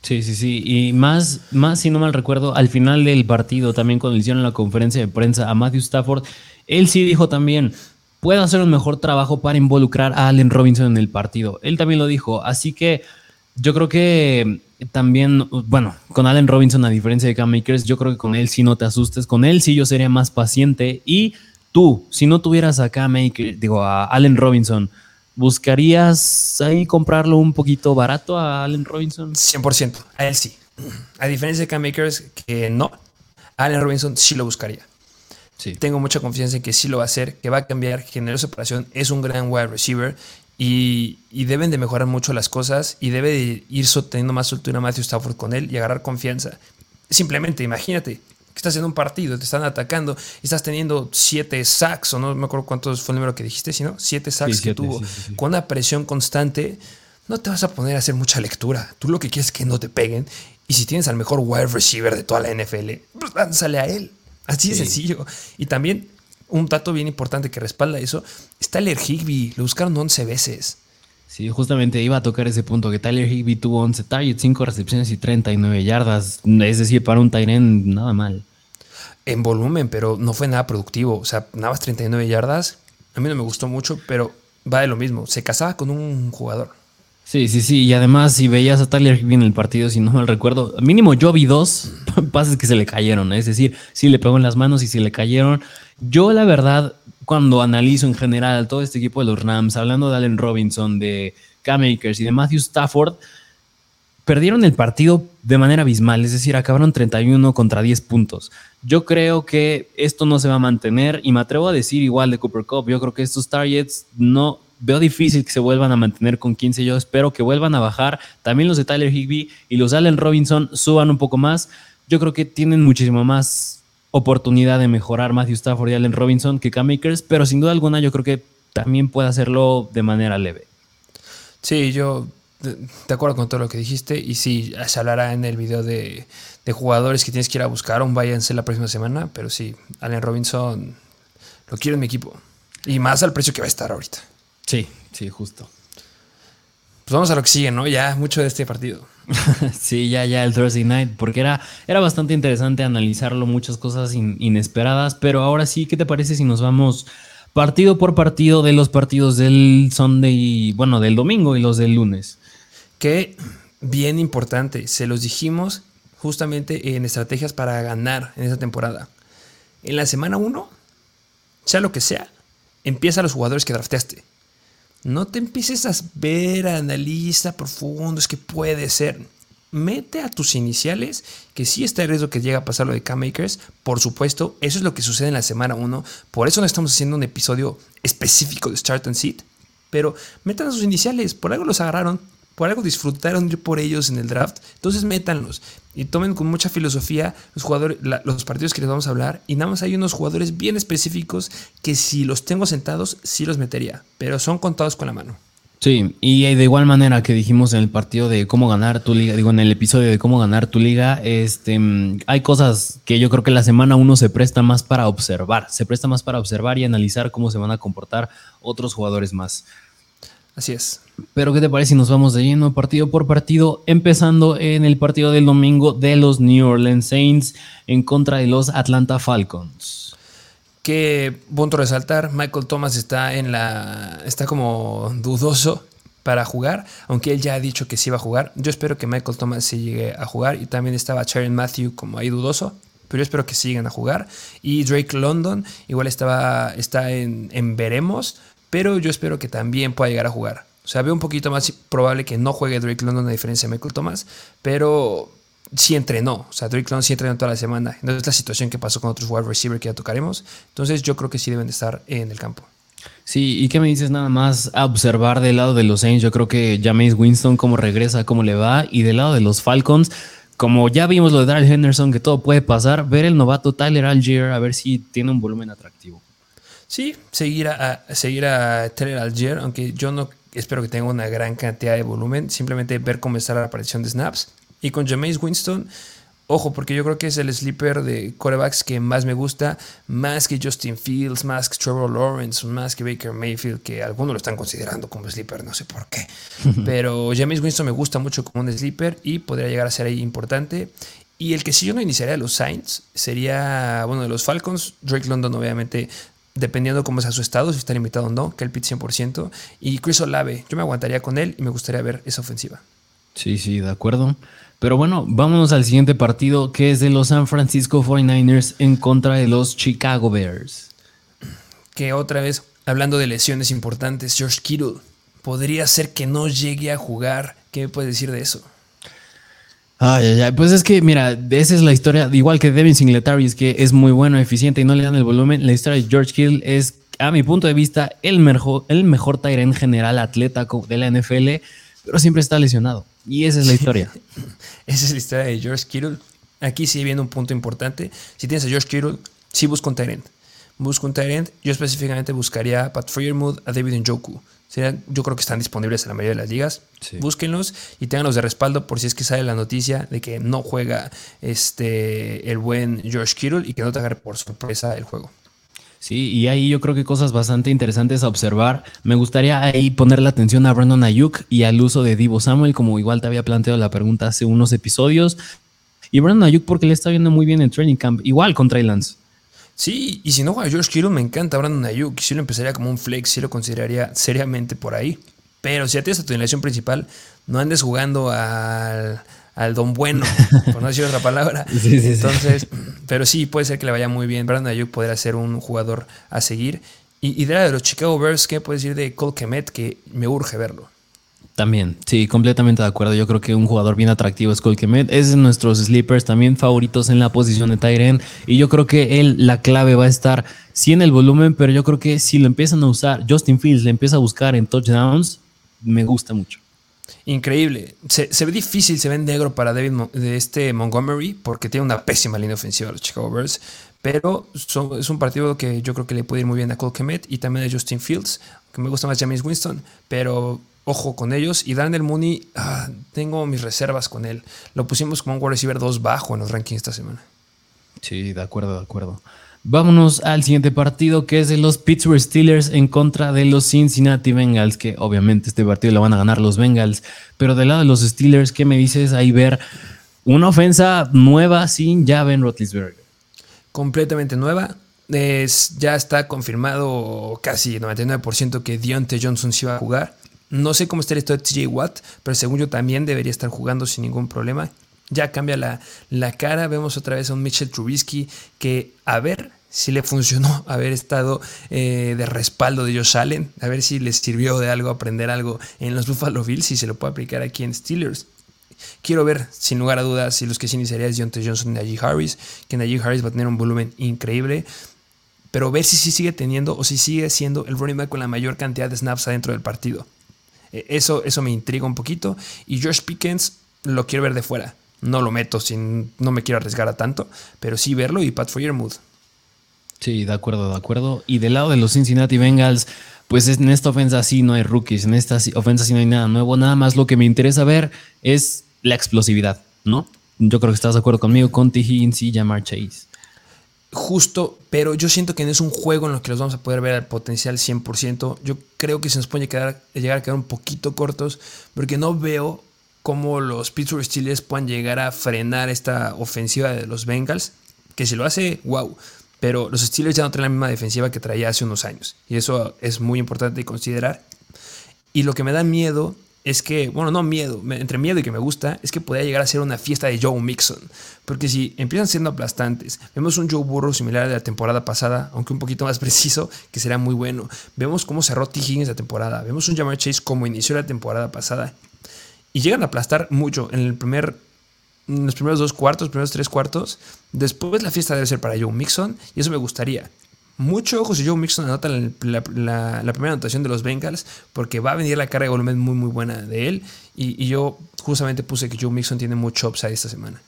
Sí, sí, sí. Y más, más, si no mal recuerdo, al final del partido, también cuando le hicieron la conferencia de prensa a Matthew Stafford, él sí dijo también, puedo hacer un mejor trabajo para involucrar a Allen Robinson en el partido. Él también lo dijo, así que yo creo que también, bueno, con Allen Robinson, a diferencia de Cam Makers, yo creo que con él sí no te asustes, con él sí yo sería más paciente y tú, si no tuvieras a Cam Makers, digo, a Allen Robinson, ¿buscarías ahí comprarlo un poquito barato a Allen Robinson? 100%, a él sí. A diferencia de Cam Makers, que no, Allen Robinson sí lo buscaría. Tengo mucha confianza en que sí lo va a hacer, que va a cambiar, generó separación, es un gran wide receiver y, deben de mejorar mucho las cosas y debe de ir teniendo más soltura Matthew Stafford con él y agarrar confianza. Simplemente imagínate estás en un partido, te están atacando estás teniendo siete sacks, o no me acuerdo cuántos fue el número que dijiste, sino siete sacks que tuvo, con una presión constante, no te vas a poner a hacer mucha lectura. Tú lo que quieres es que no te peguen. Y si tienes al mejor wide receiver de toda la NFL, pues lánzale a él. Así de sencillo. Y también un dato bien importante que respalda eso, es Tyler Higby, lo buscaron 11 veces. Sí, justamente iba a tocar ese punto, que Tyler Higby tuvo 11 targets, 5 recepciones y 39 yardas. Es decir, para un Tyren nada mal. En volumen, pero no fue nada productivo. O sea, nada más 39 yardas. A mí no me gustó mucho, pero va de lo mismo. Se casaba con un jugador. Sí, sí, sí. Y además, si veías a Tyler Higby en el partido, si no mal recuerdo, mínimo yo vi dos pases que se le cayeron. ¿eh? Es decir, sí le pegó en las manos y se le cayeron. Yo, la verdad, cuando analizo en general todo este equipo de los Rams, hablando de Allen Robinson, de Cam Akers y de Matthew Stafford, perdieron el partido de manera abismal, es decir, acabaron 31 contra 10 puntos. Yo creo que esto no se va a mantener y me atrevo a decir igual de Cooper Cup, yo creo que estos targets no veo difícil que se vuelvan a mantener con 15. Yo espero que vuelvan a bajar. También los de Tyler Higby y los de Allen Robinson suban un poco más. Yo creo que tienen muchísimo más oportunidad de mejorar Matthew Stafford y Allen Robinson que Cam Akers, pero sin duda alguna yo creo que también puede hacerlo de manera leve. Sí, yo de acuerdo con todo lo que dijiste y sí, se hablará en el video de, de jugadores que tienes que ir a buscar, un váyanse la próxima semana, pero sí, Allen Robinson lo quiero en mi equipo y más al precio que va a estar ahorita. Sí, sí, justo. Pues vamos a lo que sigue, ¿no? Ya mucho de este partido. sí, ya, ya el Thursday night, porque era, era bastante interesante analizarlo, muchas cosas inesperadas, pero ahora sí, ¿qué te parece si nos vamos partido por partido de los partidos del Sunday, bueno, del domingo y los del lunes? Que bien importante, se los dijimos justamente en estrategias para ganar en esta temporada. En la semana 1, sea lo que sea, empieza a los jugadores que drafteaste. No te empieces a ver, analiza profundo, es que puede ser. Mete a tus iniciales, que sí está el riesgo que llega a pasar lo de K-Makers. Por supuesto, eso es lo que sucede en la semana 1. Por eso no estamos haciendo un episodio específico de Start and Seat. Pero metan a sus iniciales, por algo los agarraron, por algo disfrutaron por ellos en el draft, entonces métanlos y tomen con mucha filosofía los jugadores, los partidos que les vamos a hablar y nada más hay unos jugadores bien específicos que si los tengo sentados sí los metería, pero son contados con la mano. Sí, y de igual manera que dijimos en el partido de cómo ganar tu liga, digo en el episodio de cómo ganar tu liga, este, hay cosas que yo creo que la semana uno se presta más para observar, se presta más para observar y analizar cómo se van a comportar otros jugadores más. Así es. Pero ¿qué te parece si nos vamos de lleno partido por partido? Empezando en el partido del domingo de los New Orleans Saints en contra de los Atlanta Falcons. Qué punto resaltar, Michael Thomas está en la. está como dudoso para jugar, aunque él ya ha dicho que sí va a jugar. Yo espero que Michael Thomas se llegue a jugar. Y también estaba Sharon Matthew como ahí dudoso. Pero yo espero que sigan a jugar. Y Drake London igual estaba, está en, en veremos pero yo espero que también pueda llegar a jugar. O sea, veo un poquito más probable que no juegue Drake London a diferencia de Michael Thomas, pero sí entrenó. O sea, Drake London sí entrenó toda la semana. No es la situación que pasó con otros wide receivers que ya tocaremos. Entonces yo creo que sí deben de estar en el campo. Sí, ¿y qué me dices nada más a observar del lado de los Saints? Yo creo que Jameis Winston cómo regresa, cómo le va, y del lado de los Falcons, como ya vimos lo de Darrell Henderson, que todo puede pasar, ver el novato Tyler Algier a ver si tiene un volumen atractivo. Sí, seguir a, seguir a Taylor Algier, aunque yo no espero que tenga una gran cantidad de volumen, simplemente ver cómo está la aparición de snaps. Y con Jameis Winston, ojo, porque yo creo que es el sleeper de corebacks que más me gusta, más que Justin Fields, más que Trevor Lawrence, más que Baker Mayfield, que algunos lo están considerando como sleeper, no sé por qué. Pero Jameis Winston me gusta mucho como un sleeper y podría llegar a ser ahí importante. Y el que si yo no iniciaría los Saints sería, bueno, de los Falcons, Drake London obviamente dependiendo cómo sea su estado, si está limitado o no, que el pit 100%. Y Chris Olave, yo me aguantaría con él y me gustaría ver esa ofensiva. Sí, sí, de acuerdo. Pero bueno, vámonos al siguiente partido que es de los San Francisco 49ers en contra de los Chicago Bears. Que otra vez, hablando de lesiones importantes, George Kittle podría ser que no llegue a jugar. ¿Qué me puedes decir de eso? Ay, ay, ay. Pues es que, mira, esa es la historia, igual que Devin Singletary, es que es muy bueno, eficiente y no le dan el volumen. La historia de George Hill es, a mi punto de vista, el mejor, el mejor en general atleta de la NFL, pero siempre está lesionado. Y esa es la historia. esa es la historia de George Kittle. Aquí sí viene un punto importante. Si tienes a George Kittle, sí busca un Tyrant. Busca un Tyrant. Yo específicamente buscaría a Pat Freermuth, a David Njoku yo creo que están disponibles en la mayoría de las ligas. Búsquenlos y tenganlos de respaldo por si es que sale la noticia de que no juega este, el buen George Kittle y que no te agarre por sorpresa el juego. Sí, y ahí yo creo que cosas bastante interesantes a observar. Me gustaría ahí poner la atención a Brandon Ayuk y al uso de Divo Samuel, como igual te había planteado la pregunta hace unos episodios. Y Brandon Ayuk porque le está viendo muy bien en training camp, igual con Trey Lance. Sí, y si no juega George Kittle, me encanta Brandon Ayuk. Si lo empezaría como un flex, sí lo consideraría seriamente por ahí. Pero si ya tienes a tu alineación principal, no andes jugando al, al don bueno, por no decir otra palabra. Entonces, pero sí, puede ser que le vaya muy bien. Brandon Ayuk podrá ser un jugador a seguir. Y, de la de los Chicago Bears, ¿qué puedes decir de Cole Kemet? Que me urge verlo. También, sí, completamente de acuerdo. Yo creo que un jugador bien atractivo es Cole Kemet. Es de nuestros sleepers también favoritos en la posición de Tyren. Y yo creo que él, la clave va a estar sí en el volumen, pero yo creo que si lo empiezan a usar, Justin Fields le empieza a buscar en touchdowns, me gusta mucho. Increíble. Se, ve difícil, se ve negro para David de este Montgomery porque tiene una pésima línea ofensiva los Chicago Bears. Pero es un partido que yo creo que le puede ir muy bien a Cole Kemet y también a Justin Fields, que me gusta más James Winston. Pero ojo con ellos. Y Daniel Mooney, ah, tengo mis reservas con él. Lo pusimos como un wide receiver 2 bajo en los rankings esta semana. Sí, de acuerdo, de acuerdo. Vámonos al siguiente partido que es de los Pittsburgh Steelers en contra de los Cincinnati Bengals, que obviamente este partido lo van a ganar los Bengals, pero del lado de los Steelers, ¿qué me dices ahí ver una ofensa nueva sin ya Ben Roethlisberger? Completamente nueva. Es, ya está confirmado casi 99% que Deontay Johnson se iba a jugar. No sé cómo está el estado de TJ Watt, pero según yo también debería estar jugando sin ningún problema ya cambia la, la, cara. Vemos otra vez a un Mitchell Trubisky que a ver si le funcionó haber estado eh, de respaldo de Josh Allen, a ver si les sirvió de algo aprender algo en los Buffalo Bills y se lo puede aplicar aquí en Steelers. Quiero ver, sin lugar a dudas, si los que sí iniciaría es John Johnson y Najee Harris, que Najee Harris va a tener un volumen increíble, pero ver si sí sigue teniendo o si sigue siendo el running back con la mayor cantidad de snaps adentro del partido. E, eso, eso me intriga un poquito. Y Josh Pickens lo quiero ver de fuera. No lo meto, sin, no me quiero arriesgar a tanto, pero sí verlo y Pat Mood. Sí, de acuerdo, de acuerdo. Y del lado de los Cincinnati Bengals, pues en esta ofensa sí no hay rookies, en esta ofensa sí no hay nada nuevo. Nada más lo que me interesa ver es la explosividad, ¿no? Yo creo que estás de acuerdo conmigo con T. Higgins y Jamar Chase. Justo, pero yo siento que no es un juego en el que los vamos a poder ver al potencial 100%. Yo creo que se nos puede llegar a quedar un poquito cortos porque no veo cómo los Pittsburgh Steelers puedan llegar a frenar esta ofensiva de los Bengals, que si lo hace, wow. Pero los Steelers ya no tienen la misma defensiva que traía hace unos años. Y eso es muy importante considerar. Y lo que me da miedo es que, bueno, no miedo, entre miedo y que me gusta, es que podría llegar a ser una fiesta de Joe Mixon. Porque si empiezan siendo aplastantes, vemos un Joe Burrow similar de la temporada pasada, aunque un poquito más preciso, que será muy bueno. Vemos cómo cerró T. Higgins la temporada. Vemos un Jamar Chase como inició la temporada pasada y llegan a aplastar mucho en el primer en los primeros dos cuartos, primeros tres cuartos. Después la fiesta debe ser para Joe Mixon y eso me gustaría. Mucho ojo si Joe Mixon anota la, primera anotación de los Bengals porque va a venir la carga de volumen muy muy buena de él y, y yo justamente puse que Joe Mixon tiene mucho upside esta semana.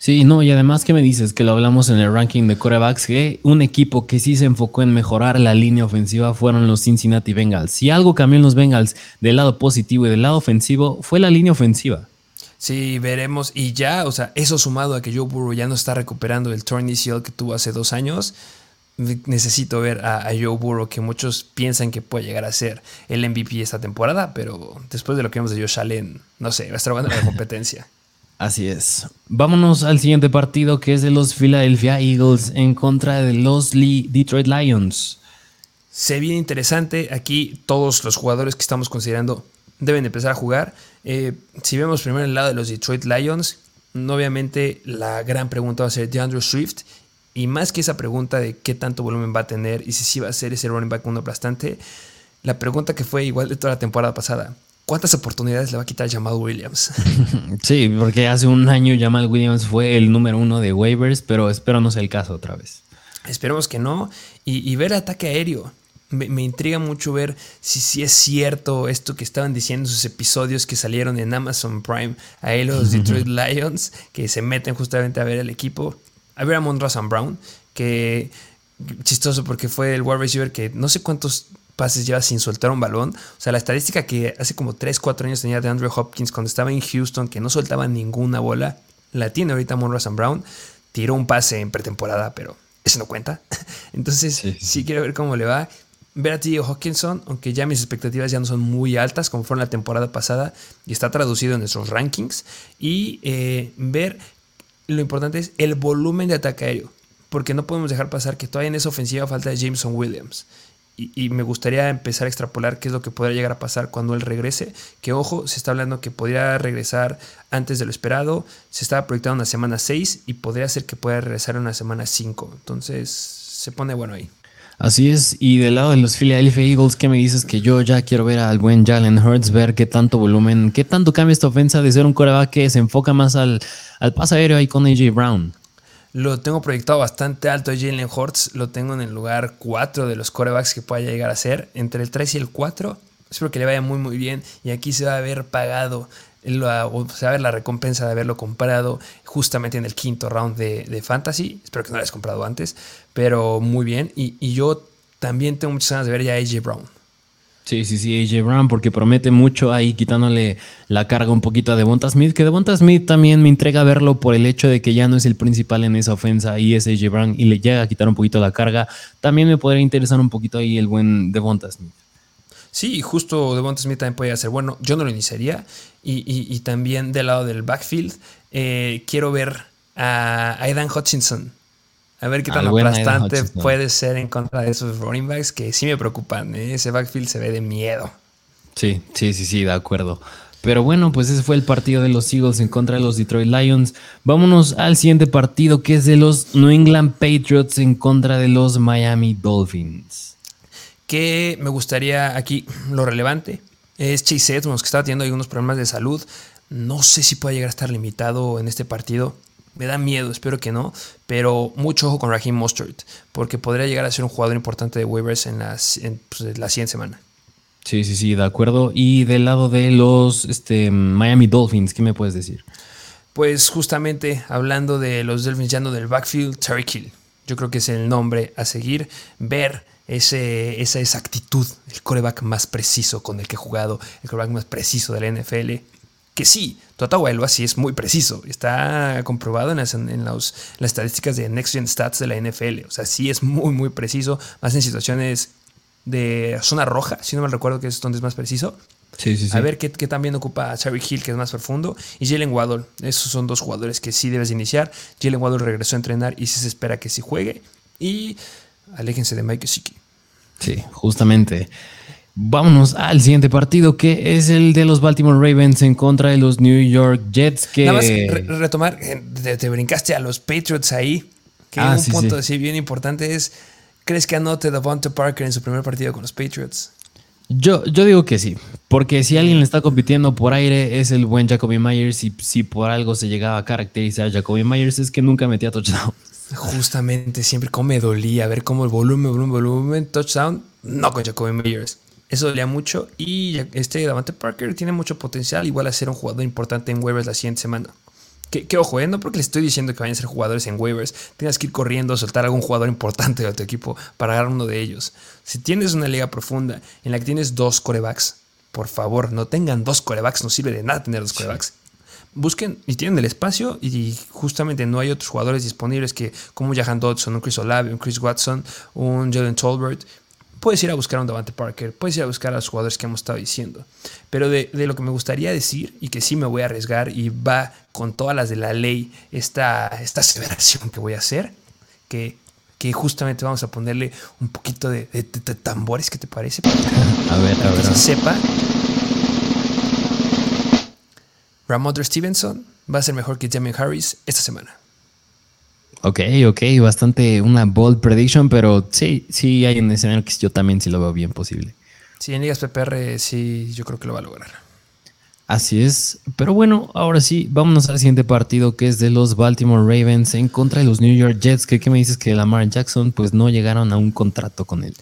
Sí, no, y además, ¿qué me dices? Que lo hablamos en el ranking de corebacks, que un equipo que sí se enfocó en mejorar la línea ofensiva fueron los Cincinnati Bengals. Si algo cambió en los Bengals del lado positivo y del lado ofensivo, fue la línea ofensiva. Sí, veremos. Y ya, o sea, eso sumado a que Joe Burrow ya no está recuperando el torn que tuvo hace dos años, necesito ver a, a, Joe Burrow, que muchos piensan que puede llegar a ser el MVP esta temporada, pero después de lo que vemos de Josh Allen, no sé, va a estar jugando la competencia. Así es. Vámonos al siguiente partido que es de los Philadelphia Eagles en contra de los Detroit Lions. Se viene interesante. Aquí todos los jugadores que estamos considerando deben empezar a jugar. Eh, si vemos primero el lado de los Detroit Lions, obviamente la gran pregunta va a ser de Andrew Swift. Y más que esa pregunta de qué tanto volumen va a tener y si sí va a ser ese running back uno aplastante, la pregunta que fue igual de toda la temporada pasada. ¿Cuántas oportunidades le va a quitar Jamal Williams? sí, porque hace un año Jamal Williams fue el número uno de waivers, pero espero no sea el caso otra vez. Esperemos que no. Y, ver ataque aéreo. Me, intriga mucho ver si, si es cierto esto que estaban diciendo sus episodios que salieron en Amazon Prime. Ahí los Detroit Lions, que se meten justamente a ver el equipo. A ver a Monroe Brown, que chistoso porque fue el wide receiver que no sé cuántos pases lleva sin soltar un balón. O sea, la estadística que hace como 3, 4 años tenía de Andrew Hopkins cuando estaba en Houston, que no soltaba ninguna bola, la tiene ahorita Monroe Brown. Tiró un pase en pretemporada, pero eso no cuenta. Entonces, sí, quiero ver cómo le va. Ver a T.J. Hawkinson, aunque ya mis expectativas ya no son muy altas como fueron la temporada pasada y está traducido en nuestros rankings. Y eh, ver, lo importante es el volumen de ataque aéreo, porque no podemos dejar pasar que todavía en esa ofensiva falta Jameson Williams. y, me gustaría empezar a extrapolar qué es lo que podría llegar a pasar cuando él regrese. Que ojo, se está hablando que podría regresar antes de lo esperado. Se estaba proyectando una semana 6 y podría ser que pueda regresar en una semana 5. Entonces se pone bueno ahí. Así es, y del lado de los Philadelphia Eagles, ¿qué me dices? Que yo ya quiero ver al buen Jalen Hurts, ver qué tanto volumen, qué tanto cambia esta ofensa de ser un coreback que se enfoca más al, al pase aéreo ahí con AJ Brown. Lo tengo proyectado bastante alto. Jalen Hurts lo tengo en el lugar 4 de los corebacks que pueda llegar a ser. Entre el 3 y el 4. Espero que le vaya muy, muy bien. Y aquí se va a ver pagado. se va a ver la recompensa de haberlo comprado justamente en el quinto round de, Fantasy. Espero que no lo hayas comprado antes. Pero muy bien. Y, y yo también tengo muchas ganas de ver ya a AJ Brown. Sí, sí, sí, AJ Brown, porque promete mucho ahí quitándole la carga un poquito a Devonta Smith, que Devonta Smith también me entrega verlo por el hecho de que ya no es el principal en esa ofensa y es AJ Brown y le llega a quitar un poquito la carga. También me podría interesar un poquito ahí el buen Devonta Smith. Sí, justo Devonta Smith también podría ser bueno. Yo no lo iniciaría. Y, también del lado del backfield, eh, quiero ver a Aidan Hutchinson a ver qué tan aplastante puede ser en contra de esos running backs que sí me preocupan. ¿eh? Ese backfield se ve de miedo. Sí, sí, sí, sí, de acuerdo. Pero bueno, pues ese fue el partido de los Eagles en contra de los Detroit Lions. Vámonos al siguiente partido que es de los New England Patriots en contra de los Miami Dolphins. Que me gustaría aquí lo relevante es Chase Edmonds que estaba teniendo algunos problemas de salud. No sé si puede llegar a estar limitado en este partido. Me da miedo, espero que no. Pero mucho ojo con Raheem Mostert, porque podría llegar a ser un jugador importante de waivers en, las, pues, la siguiente semana. Sí, sí, sí, de acuerdo. Y del lado de los este, Miami Dolphins, ¿qué me puedes decir? Pues justamente hablando de los Dolphins ya no del backfield, Terry Hill. Yo creo que es el nombre a seguir. Ver ese, esa exactitud, el coreback más preciso con el que he jugado, el coreback más preciso de la NFL que sí, Tua sí es muy preciso. Está comprobado en, las, en las estadísticas de Next Gen Stats de la NFL. O sea, sí es muy, muy preciso. Más en situaciones de zona roja, si no me recuerdo que es donde es más preciso. Sí, sí, sí. A ver qué, también ocupa Cherry Hill, que es más profundo. Y Jalen Waddle. Esos son dos jugadores que sí debes iniciar. Jalen Waddle regresó a entrenar y sí se espera que sí juegue. Y aléjense de Mike Siki. Sí, justamente. Vámonos al siguiente partido, que es el de los Baltimore Ravens en contra de los New York Jets. Que... Nada más retomar, eh, te, brincaste a los Patriots ahí, que ah, un punto así bien importante es, ¿crees que anote Devonta Parker en su primer partido con los Patriots? Yo, yo digo que sí, porque si alguien le está compitiendo por aire es el buen Jacoby Myers y si por algo se llegaba a caracterizar a Jacoby Myers es que nunca metía touchdown. Justamente, siempre como me dolía ver cómo el volumen, volumen, volumen, touchdown, no con Jacoby Myers. Eso dolía mucho. Y este Davante Parker tiene mucho potencial, igual a ser un jugador importante en waivers la siguiente semana. Que, ojo, ¿eh? no porque le estoy diciendo que vayan a ser jugadores en waivers, tengas que ir corriendo, soltar algún jugador importante de tu equipo para agarrar uno de ellos. Si tienes una liga profunda en la que tienes dos corebacks, por favor, no tengan dos corebacks, no sirve de nada tener dos corebacks. Busquen y tienen el espacio y justamente no hay otros jugadores disponibles que como Jahan Dodson, un Chris Olave, un Chris Watson, un Jalen Tolbert puedes ir a buscar a un Davante Parker, puedes ir a buscar a los jugadores que hemos estado diciendo. Pero de, lo que me gustaría decir, y que sí me voy a arriesgar y va con todas las de la ley, esta, esta aseveración que voy a hacer, que, que justamente vamos a ponerle un poquito de, tambores, ¿qué te parece? a ver, a ver. Que se sepa. Ramondre Stevenson va a ser mejor que Jamie Harris esta semana. Ok, ok, bastante una bold prediction, pero sí, sí hay un escenario que yo también sí lo veo bien posible. Sí, en ligas PPR sí, yo creo que lo va a lograr. Así es, pero bueno, ahora sí, vámonos al siguiente partido que es de los Baltimore Ravens en contra de los New York Jets. ¿Qué, qué me dices que Lamar Jackson pues no llegaron a un contrato con él?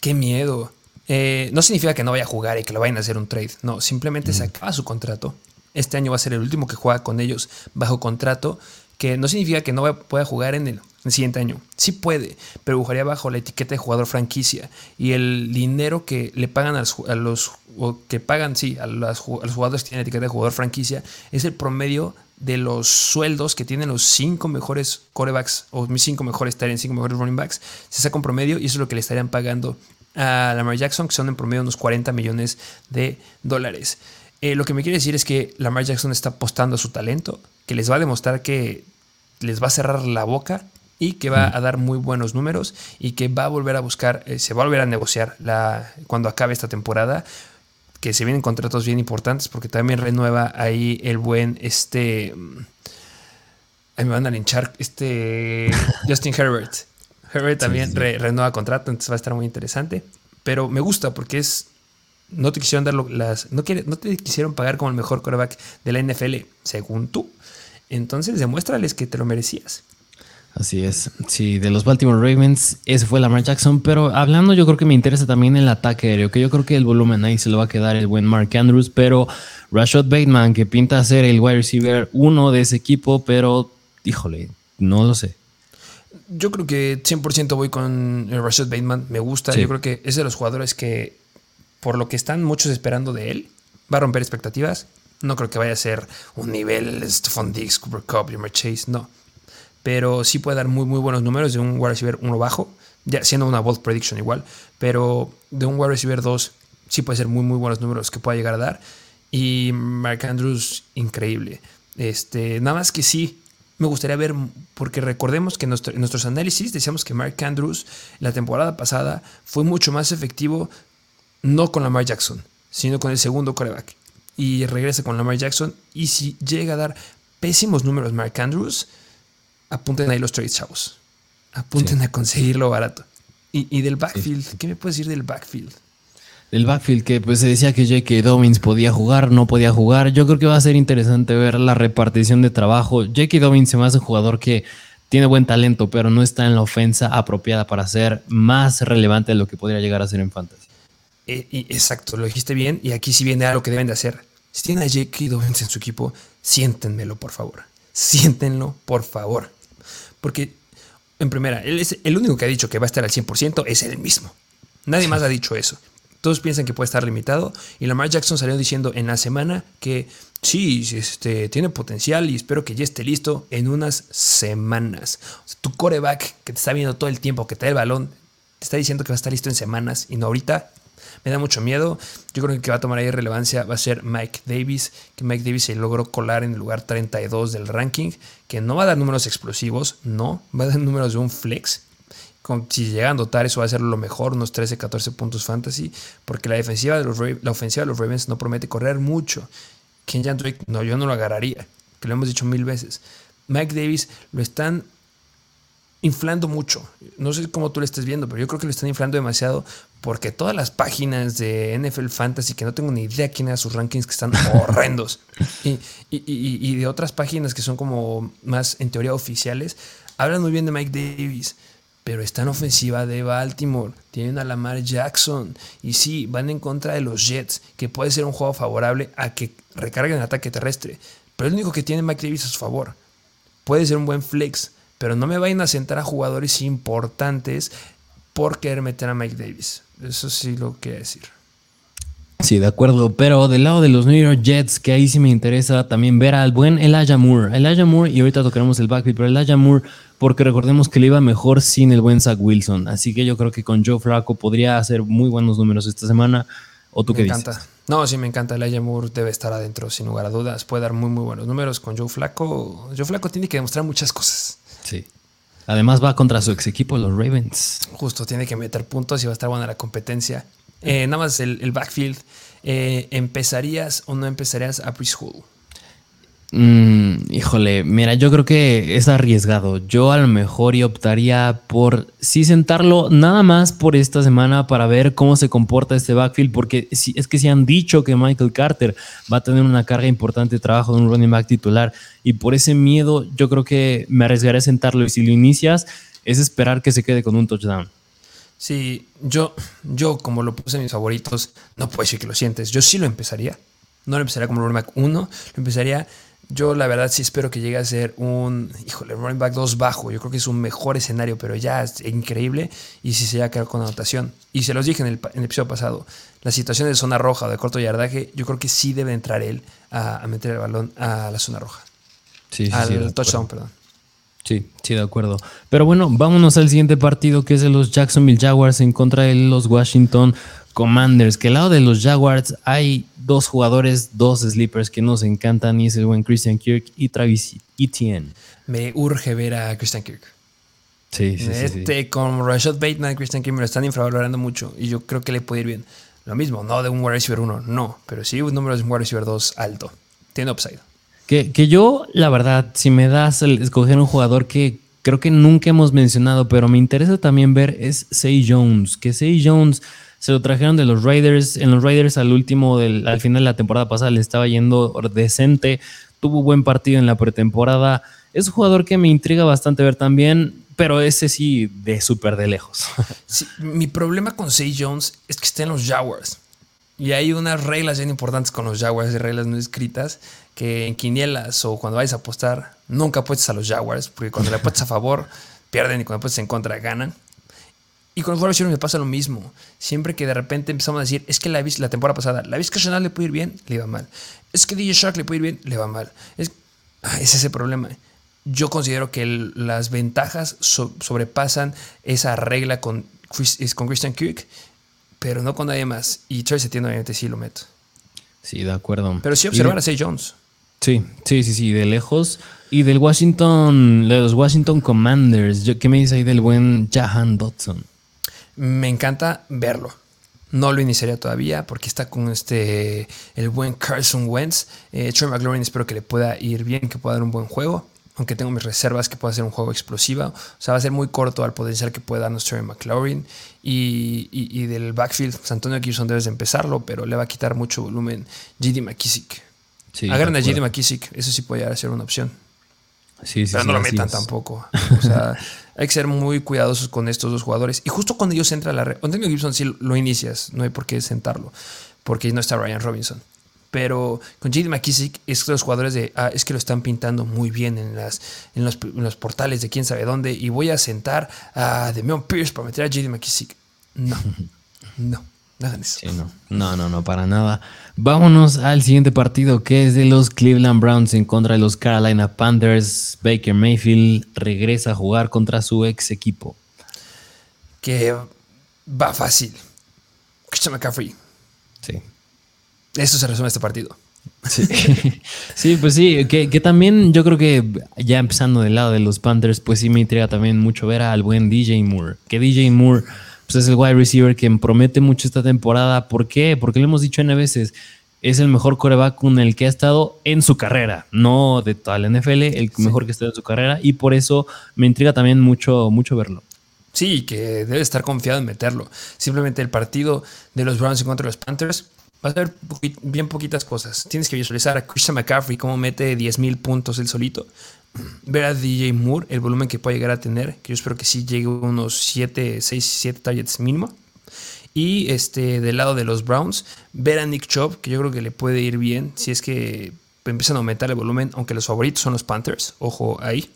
Qué miedo. Eh, no significa que no vaya a jugar y que lo vayan a hacer un trade. No, simplemente se acaba su contrato. Este año va a ser el último que juega con ellos bajo contrato que no significa que no pueda jugar en el, siguiente año. Sí puede, pero jugaría bajo la etiqueta de jugador franquicia. Y el dinero que le pagan a los, que pagan, sí, a, los jugadores que tienen etiqueta de jugador franquicia es el promedio de los sueldos que tienen los cinco mejores corebacks o mis cinco mejores tienen cinco mejores running backs. Se saca un promedio y eso es lo que le estarían pagando a Lamar Jackson, que son en promedio unos 40 millones de dólares. Eh, lo que me quiere decir es que Lamar Jackson está apostando a su talento, que les va a demostrar que les va a cerrar la boca y que va a dar muy buenos números y que va a volver a buscar, eh, se va a volver a negociar la, cuando acabe esta temporada, que se vienen contratos bien importantes porque también renueva ahí el buen este... Mm, ahí me van a linchar este Justin Herbert. Herbert también renueva contrato, entonces va a estar muy interesante. Pero me gusta porque es no te quisieron dar las. No, no te quisieron pagar como el mejor quarterback de la NFL, según tú. Entonces demuéstrales que te lo merecías. Así es. Sí, de los Baltimore Ravens, ese fue Lamar Jackson. Pero hablando, yo creo que me interesa también el ataque aéreo, que yo creo que el volumen ahí se lo va a quedar el buen Mark Andrews. Pero Rashad Bateman, que pinta ser el wide receiver uno de ese equipo, pero híjole, no lo sé. Yo creo que 100% voy con Rashad Bateman. Me gusta. Yo creo que es de los jugadores que por lo que están muchos esperando de él, va a romper expectativas. No creo que vaya a ser un nivel Stephon Diggs, Cooper Cup, Jamar Chase, no. Pero sí puede dar muy, muy buenos números de un wide receiver 1 bajo, ya siendo una bold prediction igual. Pero de un wide receiver 2 sí puede ser muy, muy buenos números que pueda llegar a dar. Y Mark Andrews, increíble. Este, nada más que sí, me gustaría ver, porque recordemos que en nuestros análisis decíamos que Mark Andrews la temporada pasada fue mucho más efectivo no con Lamar Jackson, sino con el segundo coreback. Y regresa con Lamar Jackson. Y si llega a dar pésimos números Mark Andrews, apunten ahí los trades, chavos. Apunten a conseguirlo barato. Y, del backfield, ¿qué me puedes decir del backfield? Del backfield, que pues se decía que J.K. Dobbins podía jugar, no podía jugar. Yo creo que va a ser interesante ver la repartición de trabajo. J.K. Dobbins se me hace un jugador que tiene buen talento, pero no está en la ofensa apropiada para ser más relevante de lo que podría llegar a ser en fantasy. Eh, exacto, lo dijiste bien. Y aquí sí viene algo que deben de hacer. Si tienen a J.K. Dobbins en su equipo, siéntenmelo, por favor. Siéntenlo, por favor. Porque, en primera, él es el único que ha dicho que va a estar al 100% es él mismo. Nadie más ha dicho eso. Todos piensan que puede estar limitado. Y Lamar Jackson salió diciendo en la semana que sí, este, tiene potencial y espero que ya esté listo en unas semanas. tu coreback que te está viendo todo el tiempo, que te da el balón, te está diciendo que va a estar listo en semanas y no ahorita me da mucho miedo. Yo creo que el que va a tomar ahí relevancia va a ser Mike Davis, que Mike Davis se logró colar en el lugar 32 del ranking, que no va a dar números explosivos, no, va a dar números de un flex. si llegan a dotar, eso va a ser lo mejor, unos 13, 14 puntos fantasy, porque la defensiva de los, la ofensiva de los Ravens no promete correr mucho. Kenyan Drake, no, yo no lo agarraría, que lo hemos dicho mil veces. Mike Davis lo están inflando mucho. No sé cómo tú lo estés viendo, pero yo creo que lo están inflando demasiado porque todas las páginas de NFL Fantasy, que no tengo ni idea quién era sus rankings, que están horrendos, y, de otras páginas que son como más en teoría oficiales, hablan muy bien de Mike Davis, pero está en ofensiva de Baltimore, tienen a Lamar Jackson, y sí, van en contra de los Jets, que puede ser un juego favorable a que recarguen el ataque terrestre, pero es lo único que tiene Mike Davis a su favor. Puede ser un buen flex, pero no me vayan a sentar a jugadores importantes por querer meter a Mike Davis. Eso sí lo quiero decir. Sí, de acuerdo, pero del lado de los New York Jets, que ahí sí me interesa también ver al buen Elijah Moore. Elijah Moore, y ahorita tocaremos el backfield, pero Elijah Moore, porque recordemos que le iba mejor sin el buen Zach Wilson. Así que yo creo que con Joe Flacco podría hacer muy buenos números esta semana. ¿O tú me qué encanta. No, sí, me encanta. Elijah Moore debe estar adentro, sin lugar a dudas. Puede dar muy, muy buenos números con Joe Flacco. Joe Flacco tiene que demostrar muchas cosas. Sí. Además va contra su ex equipo, los Ravens. Justo, tiene que meter puntos y va a estar buena la competencia. Eh, nada más el, backfield. Eh, ¿Empezarías o no empezarías a preschool? Mm, híjole, mira, yo creo que es arriesgado. Yo a lo mejor y optaría por sí sentarlo nada más por esta semana para ver cómo se comporta este backfield, porque si, es que si han dicho que Michael Carter va a tener una carga importante de trabajo de un running back titular y por ese miedo yo creo que me arriesgaré a sentarlo y si lo inicias es esperar que se quede con un touchdown. Sí, yo, yo como lo puse en mis favoritos, no puedo decir que lo sientes. Yo sí lo empezaría. No lo empezaría como running back 1, lo empezaría yo la verdad sí espero que llegue a ser un, híjole, running back 2 bajo. Yo creo que es un mejor escenario, pero ya es increíble. Y si se llega a quedar con anotación. Y se los dije en el, episodio pasado, la situación de zona roja o de corto yardaje, yo creo que sí debe entrar él a, meter el balón a la zona roja. Sí, sí, al touchdown, perdón. Sí, sí, de acuerdo. Pero bueno, vámonos al siguiente partido que es de los Jacksonville Jaguars en contra de los Washington Commanders. Que al lado de los Jaguars hay dos jugadores, dos sleepers que nos encantan y es el buen Christian Kirk y Travis Etienne. Me urge ver a Christian Kirk. Sí, sí, sí, este, Con Rashad Bateman Christian Kimber lo están infravalorando mucho y yo creo que le puede ir bien. Lo mismo, no de un wide receiver 1, no, pero sí un número de un wide receiver 2 alto. Tiene upside. Que, que yo, la verdad, si me das el escoger un jugador que creo que nunca hemos mencionado, pero me interesa también ver es Say Jones. Que Say Jones se lo trajeron de los Raiders. En los Raiders al último, al final de la temporada pasada le estaba yendo decente. Tuvo buen partido en la pretemporada. Es un jugador que me intriga bastante ver también, pero ese sí de súper de lejos. Sí, mi problema con Say Jones es que está en los Jaguars. Y hay unas reglas bien importantes con los Jaguars, reglas no escritas, que en quinielas o cuando vayas a apostar, nunca apuestes a los Jaguars, porque cuando le apuestas a favor, pierden y cuando apuestas en contra, ganan. Y con Warriors me pasa lo mismo. Siempre que de repente empezamos a decir, es que la, la temporada pasada, la Vizca Chanel le puede ir bien, le iba mal. Es que DJ Shark le puede ir bien, le va mal. Es, ah, es ese problema. Yo considero que las ventajas sobrepasan esa regla con, con Christian Kirk pero no con nadie más. Y Travis Etienne obviamente sí lo meto. Sí, de acuerdo. Pero sí observar a Say Jones. Sí, sí, sí, sí, de lejos. Y del Washington, de los Washington Commanders, ¿qué me dice ahí del buen Jahan Dodson? Me encanta verlo. No lo iniciaría todavía porque está con este el buen Carson Wentz. Eh, Troy McLaurin espero que le pueda ir bien, que pueda dar un buen juego aunque tengo mis reservas que pueda ser un juego explosivo. O sea, va a ser muy corto al potencial que puede darnos Terry McLaurin. Y, y, del backfield, pues Antonio Gibson debes de empezarlo, pero le va a quitar mucho volumen JD McKissick. Sí, Agarren a JD McKissick, eso sí puede ser una opción. Sí, sí, pero no lo metan tampoco. O sea, hay que ser muy cuidadosos con estos dos jugadores. Y justo cuando ellos entran a la red, Antonio Gibson sí lo inicias, no hay por qué sentarlo, porque no está Ryan Robinson. Pero con JD McKissick es que los jugadores de ah, es que lo están pintando muy bien en, las, en, los, portales de quién sabe dónde. Y voy a sentar a Demion Pierce para meter a JD McKissick. No, no. No, eso. no. no, no, no, para nada. Vámonos al siguiente partido que es de los Cleveland Browns en contra de los Carolina Panthers. Baker Mayfield regresa a jugar contra su ex equipo. Que va fácil. Christian McCaffrey. Sí. Eso se resume este partido. Sí. pues sí, que, también yo creo que ya empezando del lado de los Panthers, pues sí me intriga también mucho ver al buen DJ Moore. Que DJ Moore pues es el wide receiver que promete mucho esta temporada. ¿Por qué? Porque lo hemos dicho N veces. Es el mejor coreback con el que ha estado en su carrera, no de toda la NFL, el mejor que está en su carrera. Y por eso me intriga también mucho, mucho verlo. Sí, que debe estar confiado en meterlo. Simplemente el partido de los Browns en contra de los Panthers vas a ver bien poquitas cosas. Tienes que visualizar a Christian McCaffrey cómo mete 10.000 puntos él solito. Ver a DJ Moore, el volumen que puede llegar a tener, que yo espero que sí llegue a unos 7, 6, 7 targets mínimo. Y este, del lado de los Browns, ver a Nick Chubb, que yo creo que le puede ir bien si es que empiezan a aumentar el volumen, aunque los favoritos son los Panthers, ojo ahí.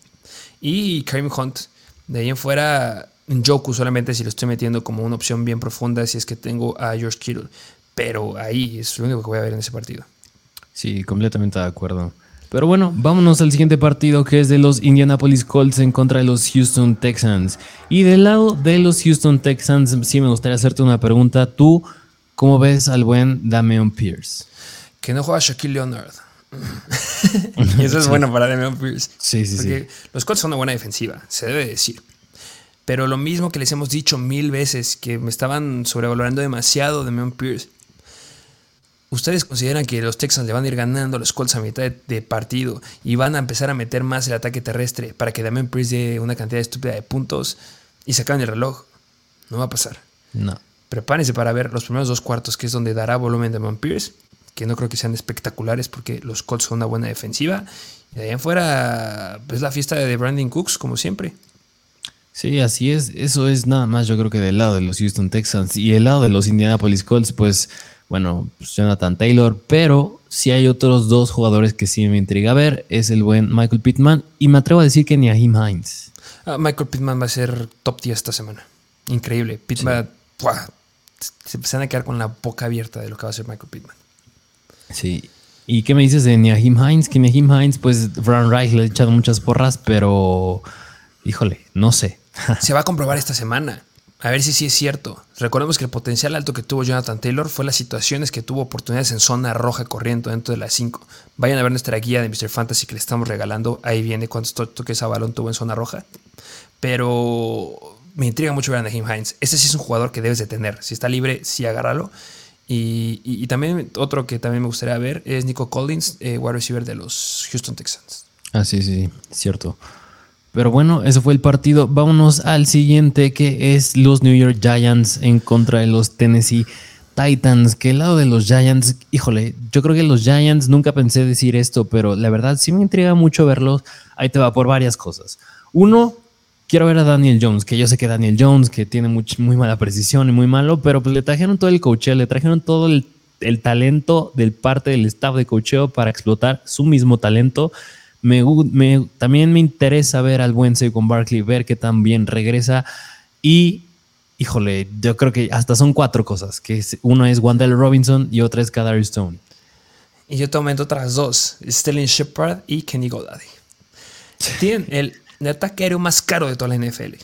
Y Kareem Hunt, de ahí en fuera, Joku solamente si lo estoy metiendo como una opción bien profunda, si es que tengo a George Kittle pero ahí es lo único que voy a ver en ese partido. Sí, completamente de acuerdo. Pero bueno, vámonos al siguiente partido que es de los Indianapolis Colts en contra de los Houston Texans. Y del lado de los Houston Texans, sí me gustaría hacerte una pregunta. ¿Tú cómo ves al buen Damian Pierce? Que no juega Shaquille Leonard. y eso es bueno para Damian Pierce. Sí, sí, porque los Colts son una buena defensiva, se debe decir. Pero lo mismo que les hemos dicho mil veces, que me estaban sobrevalorando demasiado Damian Pierce. ¿Ustedes consideran que los Texans le van a ir ganando a los Colts a mitad de, partido y van a empezar a meter más el ataque terrestre para que Damian Pierce dé una cantidad estúpida de puntos y se acaben el reloj? No va a pasar. No. Prepárense para ver los primeros dos cuartos, que es donde dará volumen Damian Pierce, que no creo que sean espectaculares porque los Colts son una buena defensiva. Y de ahí en fuera, pues la fiesta de Brandon Cooks, como siempre. Sí, así es. Eso es nada más, yo creo que del lado de los Houston Texans y el lado de los Indianapolis Colts, pues bueno, pues Jonathan Taylor, pero si hay otros dos jugadores que sí me intriga ver, es el buen Michael Pittman y me atrevo a decir que ni a Him Hines. Ah, Michael Pittman va a ser top 10 esta semana. Increíble. Pittman, se, van a quedar con la boca abierta de lo que va a ser Michael Pittman. Sí. ¿Y qué me dices de Niahim Hines? Que Niahim Hines, pues Brown Reich le ha echado muchas porras, pero híjole, no sé. se va a comprobar esta semana. A ver si sí es cierto. Recordemos que el potencial alto que tuvo Jonathan Taylor fue las situaciones que tuvo oportunidades en zona roja corriendo dentro de las 5. Vayan a ver nuestra guía de Mr. Fantasy que le estamos regalando. Ahí viene cuántos toques a balón tuvo en zona roja. pero me intriga mucho ver a Naheem Hines. Ese sí es un jugador que debes de tener. Si está libre, sí agárralo. Y, y, también otro que también me gustaría ver es Nico Collins, eh, wide receiver de los Houston Texans. Ah, sí, sí, cierto. Pero bueno, ese fue el partido. Vámonos al siguiente, que es los New York Giants en contra de los Tennessee Titans. Que el lado de los Giants, híjole, yo creo que los Giants, nunca pensé decir esto, pero la verdad sí me intriga mucho verlos. Ahí te va por varias cosas. Uno, quiero ver a Daniel Jones, que yo sé que Daniel Jones, que tiene muy, muy mala precisión y muy malo, pero pues le trajeron todo el cocheo, le trajeron todo el, talento del parte del staff de cocheo para explotar su mismo talento. Me, también me interesa ver al buen con Barkley, ver que también regresa. Y, híjole, yo creo que hasta son cuatro cosas, que uno es Wandell Robinson y otra es Kadari Stone. Y yo te aumento otras dos, Sterling Shepard y Kenny Golladay. Tienen el el ataque aéreo más caro de toda la NFL.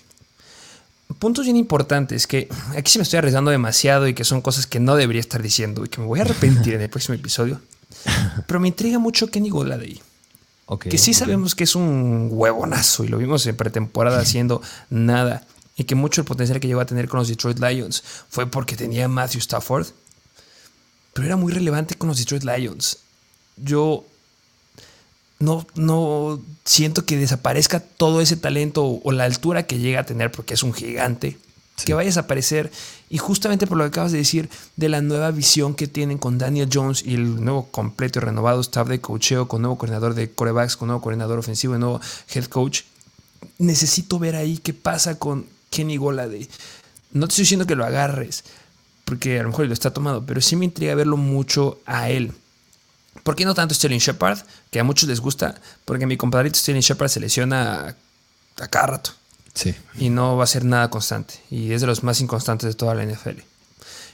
Puntos bien importantes que aquí sí me estoy arriesgando demasiado y que son cosas que no debería estar diciendo y que me voy a arrepentir en el próximo episodio. Pero me intriga mucho Kenny Golladay. Okay, que sí sabemos que es un huevonazo y lo vimos en pretemporada haciendo nada. Y que mucho el potencial que llegó a tener con los Detroit Lions fue porque tenía Matthew Stafford. Pero era muy relevante con los Detroit Lions. Yo no, no siento que desaparezca todo ese talento o, la altura que llega a tener, porque es un gigante, que vaya a desaparecer. Y justamente por lo que acabas de decir, de la nueva visión que tienen con Daniel Jones y el nuevo completo y renovado staff de coacheo, con nuevo coordinador de corebacks, con nuevo coordinador ofensivo y nuevo head coach, necesito ver ahí qué pasa con Kenny Golade. No te estoy diciendo que lo agarres, porque a lo mejor lo está tomado, pero sí me intriga verlo mucho a él. ¿Por qué no tanto Sterling Shepard? Que a muchos les gusta, porque mi compadrito Sterling Shepard se lesiona a, cada rato. Sí. Y no va a ser nada constante. Y es de los más inconstantes de toda la NFL.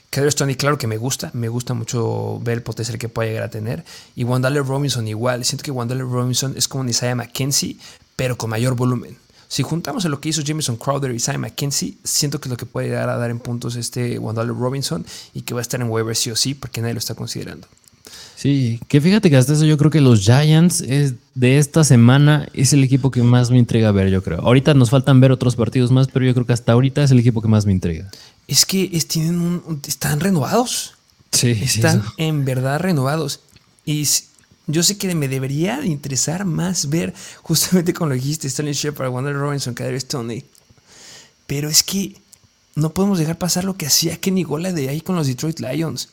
Kedro Stoney, claro que me gusta, me gusta mucho ver el potencial que puede llegar a tener. Y Wandale Robinson igual, siento que Wandale Robinson es como un Isaiah McKenzie, pero con mayor volumen. Si juntamos a lo que hizo Jameson Crowder y Isaiah McKenzie, siento que es lo que puede llegar a dar en puntos este Wandale Robinson y que va a estar en waivers sí o sí, porque nadie lo está considerando. Sí, que fíjate que hasta eso yo creo que los Giants es, de esta semana es el equipo que más me intriga ver, yo creo. Ahorita nos faltan ver otros partidos más, pero yo creo que hasta ahorita es el equipo que más me intriga. Es que tienen un, están renovados. Sí, están en verdad renovados. Y yo sé que me debería interesar más ver justamente con lo que dijiste, Stanley Shepard, Wonder Robinson, Kader Stoney. Pero es que no podemos dejar pasar lo que hacía Kenny Gola de ahí con los Detroit Lions.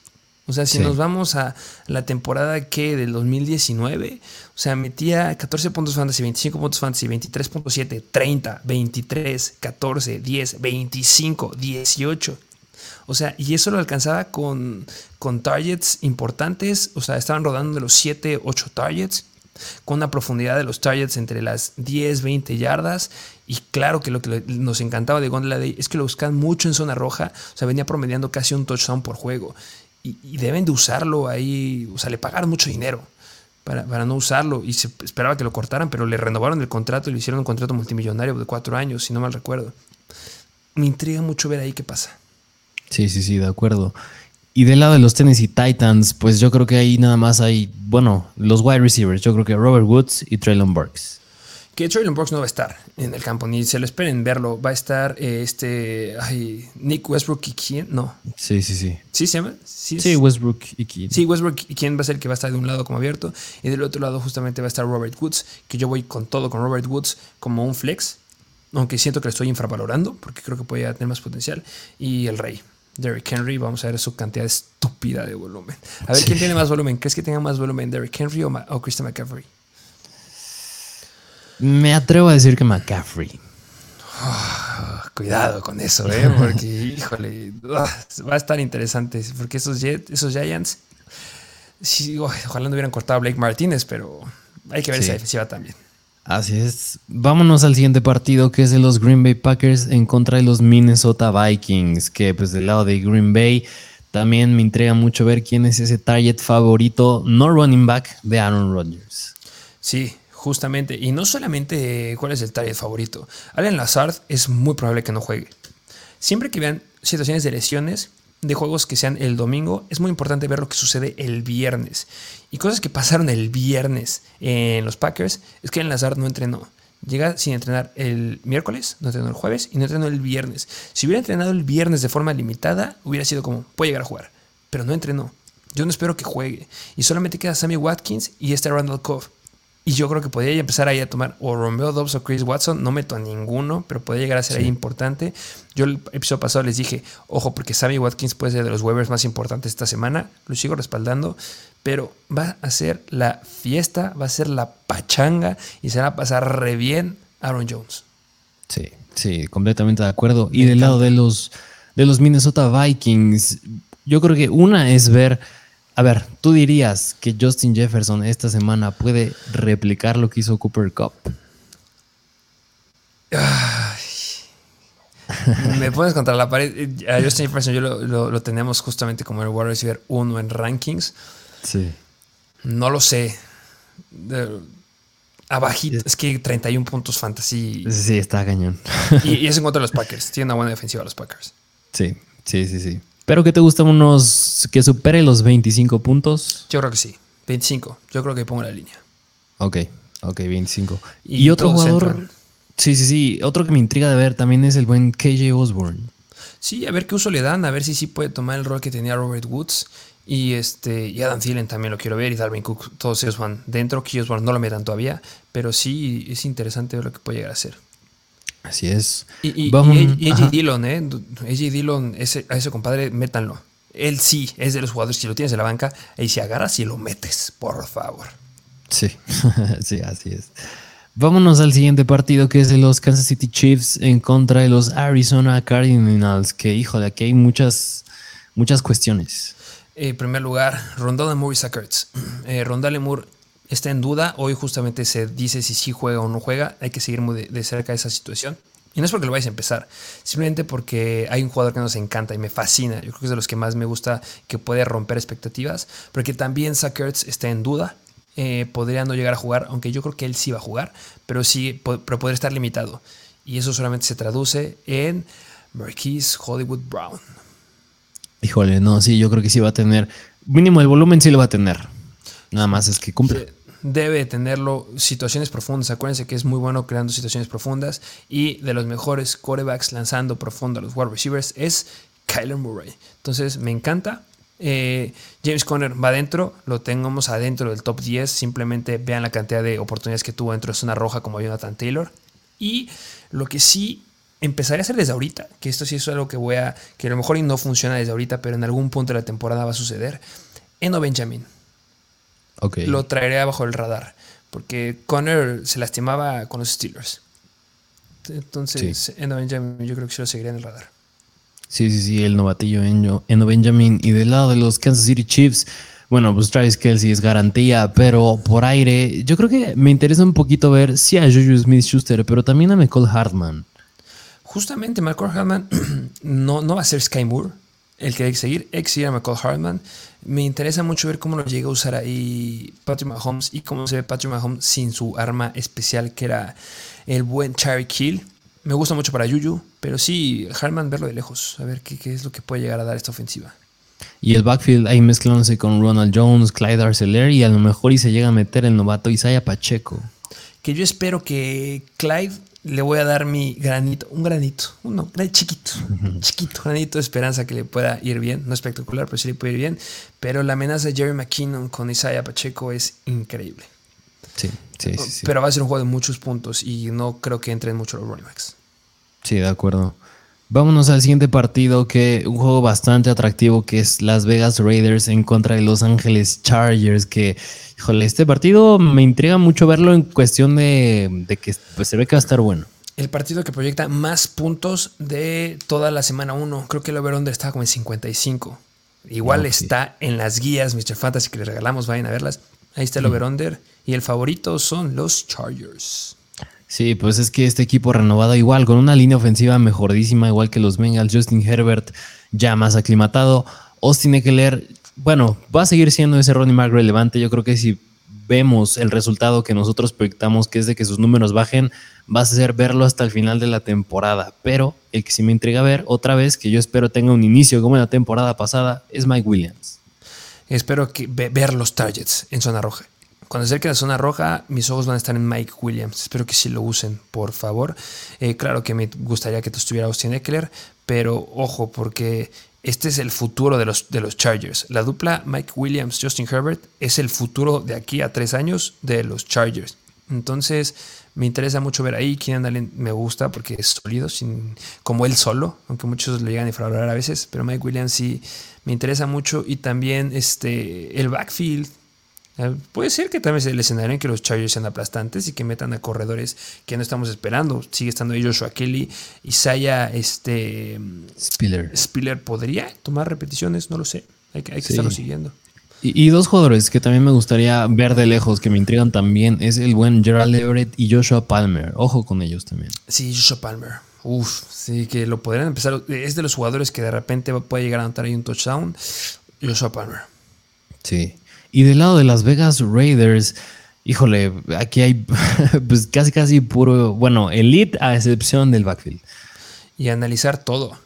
O sea, si nos vamos a la temporada que del 2019, o sea, metía 14 puntos fantasy, 25 puntos fantasy, 23.7, 30, 23, 14, 10, 25, 18. O sea, y eso lo alcanzaba con, con targets importantes. O sea, estaban rodando de los 7, 8 targets. Con una profundidad de los targets entre las 10, 20 yardas. Y claro que lo que nos encantaba de Gondola Day es que lo buscaban mucho en zona roja. O sea, venía promediando casi un touchdown por juego y, deben de usarlo ahí, o sea, le pagaron mucho dinero para, no usarlo y se esperaba que lo cortaran, pero le renovaron el contrato y le hicieron un contrato multimillonario de cuatro años, si no mal recuerdo. Me intriga mucho ver ahí qué pasa. Sí, sí, sí, de acuerdo. Y del lado de los Tennessee Titans, pues yo creo que ahí nada más hay, bueno, los wide receivers. Yo creo que Robert Woods y Traylon Burks que Traylon Brooks no va a estar en el campo, ni se lo esperen verlo. Va a estar eh, este. Ay, Nick Westbrook y quién? No. Sí, sí, sí. ¿Sí se llama? Sí, Westbrook y quién. Sí, Westbrook y quién va a ser el que va a estar de un lado como abierto. Y del otro lado, justamente va a estar Robert Woods, que yo voy con todo con Robert Woods como un flex. Aunque siento que lo estoy infravalorando, porque creo que puede tener más potencial. Y el rey. Derrick Henry, vamos a ver su cantidad estúpida de volumen. A ver quién tiene más volumen. ¿Crees que tenga más volumen, Derrick Henry o, o Christian McCaffrey? Me atrevo a decir que McCaffrey. Cuidado con eso, ¿eh? Porque, híjole, va a estar interesante. Porque esos, esos Giants, sí, ojalá no hubieran cortado a Blake Martínez, pero hay que ver esa defensiva también. Así es. Vámonos al siguiente partido, que es de los Green Bay Packers en contra de los Minnesota Vikings. Que, pues, del lado de Green Bay. También me entrega mucho ver quién es ese target favorito, no running back, de Aaron Rodgers. Sí, Justamente, y no solamente cuál es el target favorito. Allen Lazard es muy probable que no juegue. Siempre que vean situaciones de lesiones de juegos que sean el domingo, es muy importante ver lo que sucede el viernes. Y cosas que pasaron el viernes en los Packers es que Allen Lazard no entrenó. Llega sin entrenar el miércoles, no entrenó el jueves y no entrenó el viernes. Si hubiera entrenado el viernes de forma limitada, hubiera sido como, puede llegar a jugar. Pero no entrenó. Yo no espero que juegue. Y solamente queda Sammy Watkins y este Randall Cove. Y yo creo que podría empezar ahí a tomar o Romeo Dobbs o Chris Watson. No meto a ninguno, pero podría llegar a ser ahí importante. Yo el episodio pasado les dije, ojo, porque Sammy Watkins puede ser de los waivers más importantes esta semana. Lo sigo respaldando. Pero va a ser la fiesta, va a ser la pachanga y se va a pasar re bien Aaron Jones. Sí, sí, completamente de acuerdo. y del lado de los, de los Minnesota Vikings, yo creo que una es ver a ver, ¿tú dirías que Justin Jefferson esta semana puede replicar lo que hizo Cooper Cup? me pones contra la pared. A Justin Jefferson yo lo, tenemos justamente como el wide receiver 1 en rankings. Sí. No lo sé. abajito. Es que 31 puntos fantasy. Sí, está cañón. Y, y es en contra de los Packers. Tiene una buena defensiva los Packers. Sí, sí, sí, sí. Pero que te gustan unos que supere los 25 puntos. Yo creo que sí. 25. Yo creo que pongo la línea. Ok, ok, 25. Y, otro jugador. Sí, sí, sí. Otro que me intriga de ver también es el buen KJ Osborne. Sí, a ver qué uso le dan, a ver si sí puede tomar el rol que tenía Robert Woods. Y este y Adam Thielen también lo quiero ver. Y Dalvin Cook, todos ellos van dentro. KJ Osborne no lo metan todavía. Pero sí es interesante ver lo que puede llegar a ser. Así es. Y, AJ Dillon, ¿eh? AJ Dillon, ese, a ese compadre, métanlo. Él sí es de los jugadores, si lo tienes en la banca, ahí si agarras y lo metes, por favor. Sí, sí, así es. Vámonos al siguiente partido que es de los Kansas City Chiefs en contra de los Arizona Cardinals. Que, híjole, aquí hay muchas, muchas cuestiones. En primer lugar, Rondale Moore y Sackerts. Eh, Rondale Moore está en duda. Hoy justamente se dice si sí juega o no juega. Hay que seguir muy de, cerca esa situación. Y no es porque lo vayas a empezar, simplemente porque hay un jugador que nos encanta y me fascina. Yo creo que es de los que más me gusta que puede romper expectativas, porque también Sackers está en duda. Eh, podría no llegar a jugar, aunque yo creo que él sí va a jugar, pero sí, pero podría estar limitado. Y eso solamente se traduce en Marquise Hollywood Brown. Híjole, no, sí, yo creo que sí va a tener, mínimo el volumen sí lo va a tener. Nada más es que cumple debe tenerlo situaciones profundas. Acuérdense que es muy bueno creando situaciones profundas y de los mejores quarterbacks lanzando profundo a los wide receivers es Kyler Murray. Entonces me encanta. Eh, James Conner va adentro, lo tengamos adentro del top 10. Simplemente vean la cantidad de oportunidades que tuvo dentro de zona roja como Jonathan Taylor. Y lo que sí empezaré a hacer desde ahorita, que esto sí es algo que voy a, que a lo mejor no funciona desde ahorita, pero en algún punto de la temporada va a suceder. Eno Benjamin lo traeré bajo el radar. Porque Connor se lastimaba con los Steelers. Entonces, Eno Benjamin yo creo que se lo seguiría en el radar. Sí, sí, sí, el novatillo Eno Benjamin. Y del lado de los Kansas City Chiefs, bueno, pues Travis Kelsey es garantía, pero por aire, yo creo que me interesa un poquito ver si a Juju Smith Schuster, pero también a McCall Hartman. Justamente, McCall Hartman no, no va a ser Sky Moore el que hay que seguir, ex a McCall Hartman. Me interesa mucho ver cómo lo llega a usar ahí Patrick Mahomes y cómo se ve Patrick Mahomes sin su arma especial que era el buen Charlie Kill. Me gusta mucho para Yuyu, pero sí, Hartman verlo de lejos, a ver qué, es lo que puede llegar a dar esta ofensiva. Y el backfield ahí mezclándose con Ronald Jones, Clyde Arcelor y a lo mejor y se llega a meter el novato Isaiah Pacheco. Que yo espero que Clyde le voy a dar mi granito, un granito, uno, chiquito, chiquito, granito de esperanza que le pueda ir bien, no espectacular, pero sí le puede ir bien. Pero la amenaza de Jerry McKinnon con Isaiah Pacheco es increíble. Sí, sí, sí, Pero va a ser un juego de muchos puntos y no creo que entren mucho los running backs. Sí, de acuerdo. Vámonos al siguiente partido, que un juego bastante atractivo que es Las Vegas Raiders en contra de Los Ángeles Chargers, que, híjole, este partido me intriga mucho verlo en cuestión de, que pues, se ve que va a estar bueno. El partido que proyecta más puntos de toda la semana 1. Creo que el over-under está como en 55. Igual está en las guías Mr. Fantasy que les regalamos, vayan a verlas. Ahí está el over-under. Y el favorito son los Chargers. Sí, pues es que este equipo renovado igual, con una línea ofensiva mejordísima, igual que los Bengals, Justin Herbert ya más aclimatado, Austin Eckler, bueno, va a seguir siendo ese Ronnie Mac relevante, yo creo que si vemos el resultado que nosotros proyectamos, que es de que sus números bajen, va a ser verlo hasta el final de la temporada, pero el que sí me intriga ver otra vez, que yo espero tenga un inicio como en la temporada pasada, es Mike Williams. Espero que ver los targets en zona roja cuando se acerquen a zona roja, mis ojos van a estar en Mike Williams. Espero que sí lo usen, por favor. Eh, claro que me gustaría que estuviera Austin Eckler, pero ojo, porque este es el futuro de los, de los Chargers. La dupla Mike Williams, Justin Herbert es el futuro de aquí a tres años de los Chargers. Entonces, me interesa mucho ver ahí. Keenan Allen me gusta porque es sólido, sin, como él solo, aunque muchos le llegan a defraudar a veces, pero Mike Williams sí me interesa mucho. Y también este, el backfield. Eh, puede ser que también se el escenario en que los Chargers sean aplastantes y que metan a corredores que no estamos esperando. Sigue estando ahí Joshua Kelly, Isaiah este, Spiller. Spiller podría tomar repeticiones, no lo sé. Hay que, hay que estarlo siguiendo. Y, dos jugadores que también me gustaría ver de lejos, que me intrigan también, es el buen Gerald Everett y Joshua Palmer. Ojo con ellos también. Sí, Joshua Palmer. Uf, sí, que lo podrían empezar. Es de los jugadores que de repente puede llegar a anotar ahí un touchdown. Joshua Palmer. Sí. Y del lado de Las Vegas Raiders, híjole, aquí hay pues casi casi puro, bueno, elite a excepción del backfield. Y analizar todo.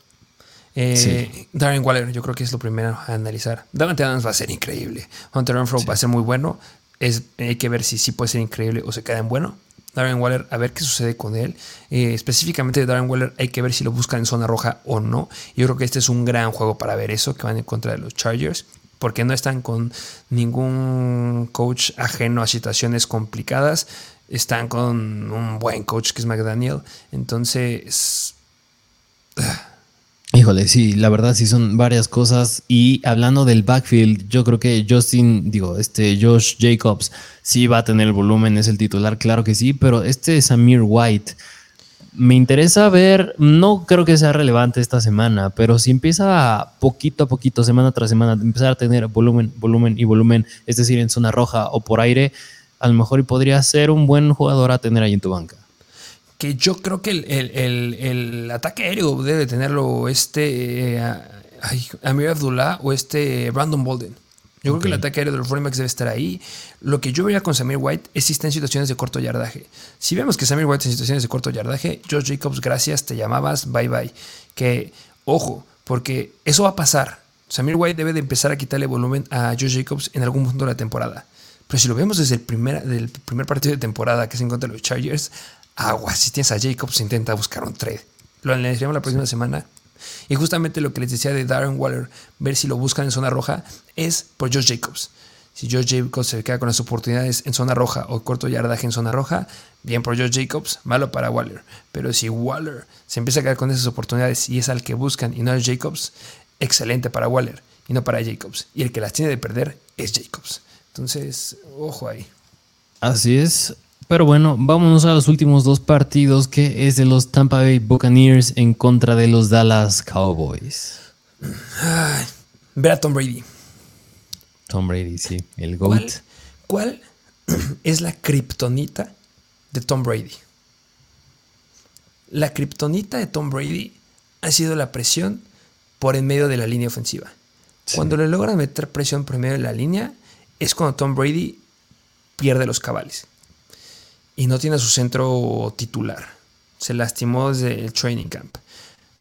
Eh, Darren Waller, yo creo que es lo primero a analizar. Davante Adams va a ser increíble. Hunter Renfro va a ser muy bueno. Es, hay que ver si sí puede ser increíble o se queda en bueno. Darren Waller, a ver qué sucede con él. Eh, específicamente de Darren Waller, hay que ver si lo buscan en zona roja o no. Yo creo que este es un gran juego para ver eso, que van en contra de los Chargers, porque no están con ningún coach ajeno a situaciones complicadas. Están con un buen coach que es McDaniel. Entonces... Híjole, sí, la verdad sí son varias cosas. Y hablando del backfield, yo creo que Justin, digo, este Josh Jacobs sí va a tener el volumen, es el titular, claro que sí, pero este Samir White me interesa ver, no creo que sea relevante esta semana, pero si empieza poquito a poquito, semana tras semana, empezar a tener volumen, volumen y volumen, es decir, en zona roja o por aire, a lo mejor podría ser un buen jugador a tener ahí en tu banca que yo creo que el, ataque aéreo debe tenerlo este eh, Amir Abdullah o este Brandon Bolden. Yo creo que el ataque aéreo de los running backs debe estar ahí. Lo que yo veía con Samir White es si está en situaciones de corto yardaje. Si vemos que Samir White está en situaciones de corto yardaje, Josh Jacobs, gracias, te llamabas, bye bye. Que, ojo, porque eso va a pasar. Samir White debe de empezar a quitarle volumen a Josh Jacobs en algún punto de la temporada. Pero si lo vemos desde el primer, del primer partido de temporada que se encuentra los Chargers, agua. Si tienes a Jacobs, intenta buscar un trade. Lo analizaremos la próxima semana. Y justamente lo que les decía de Darren Waller, ver si lo buscan en zona roja, es por Josh Jacobs. Si Josh Jacobs se queda con las oportunidades en zona roja o corto yardaje en zona roja, bien por Josh Jacobs, malo para Waller. Pero si Waller se empieza a quedar con esas oportunidades y es al que buscan y no es Jacobs, excelente para Waller y no para Jacobs. Y el que las tiene de perder es Jacobs. Entonces, ojo ahí. Así es. Pero bueno, vámonos a los últimos dos partidos, que es de los Tampa Bay Buccaneers en contra de los Dallas Cowboys. ver a Tom Brady. Tom Brady, sí, el GOAT. ¿Cuál, es la kriptonita de Tom Brady? La kriptonita de Tom Brady ha sido la presión por en medio de la línea ofensiva. Cuando le logran meter presión por en medio de la línea, es cuando Tom Brady pierde los cabales y no tiene su centro titular. Se lastimó desde el training camp.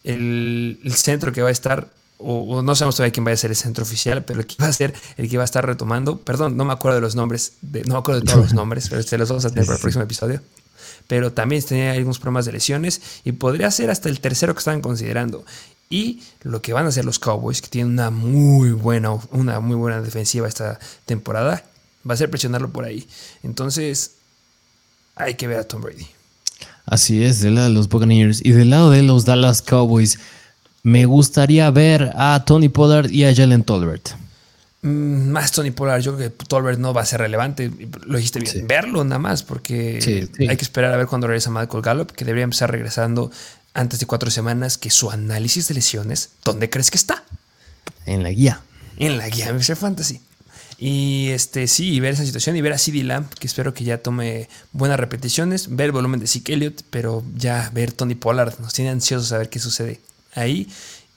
El, centro que va a estar, o, no sabemos todavía quién va a ser el centro oficial, pero el que va a ser el que va a estar retomando, perdón, no me acuerdo de los nombres, no me acuerdo de todos los nombres, pero se los vamos a tener para el próximo episodio. Pero también tenía algunos problemas de lesiones y podría ser hasta el tercero que estaban considerando. Y lo que van a hacer los Cowboys, que tienen una muy buena, una muy buena defensiva esta temporada, va a ser presionarlo por ahí. Entonces, hay que ver a Tom Brady. Así es, del lado de los Buccaneers y del lado de los Dallas Cowboys, me gustaría ver a Tony Pollard y a Jalen Tolbert. Mm, más Tony Pollard, yo creo que Tolbert no va a ser relevante. Lo dijiste bien, verlo nada más, porque hay que esperar a ver cuando regresa Michael Gallup, que debería empezar regresando antes de cuatro semanas. Que su análisis de lesiones, ¿dónde crees que está? En la guía. En la guía de Fantasy. Y este, sí, ver esa situación y ver a CD Lamp, que espero que ya tome buenas repeticiones, ver el volumen de Zeke Elliott, pero ya ver Tony Pollard, nos tiene ansiosos a ver qué sucede ahí.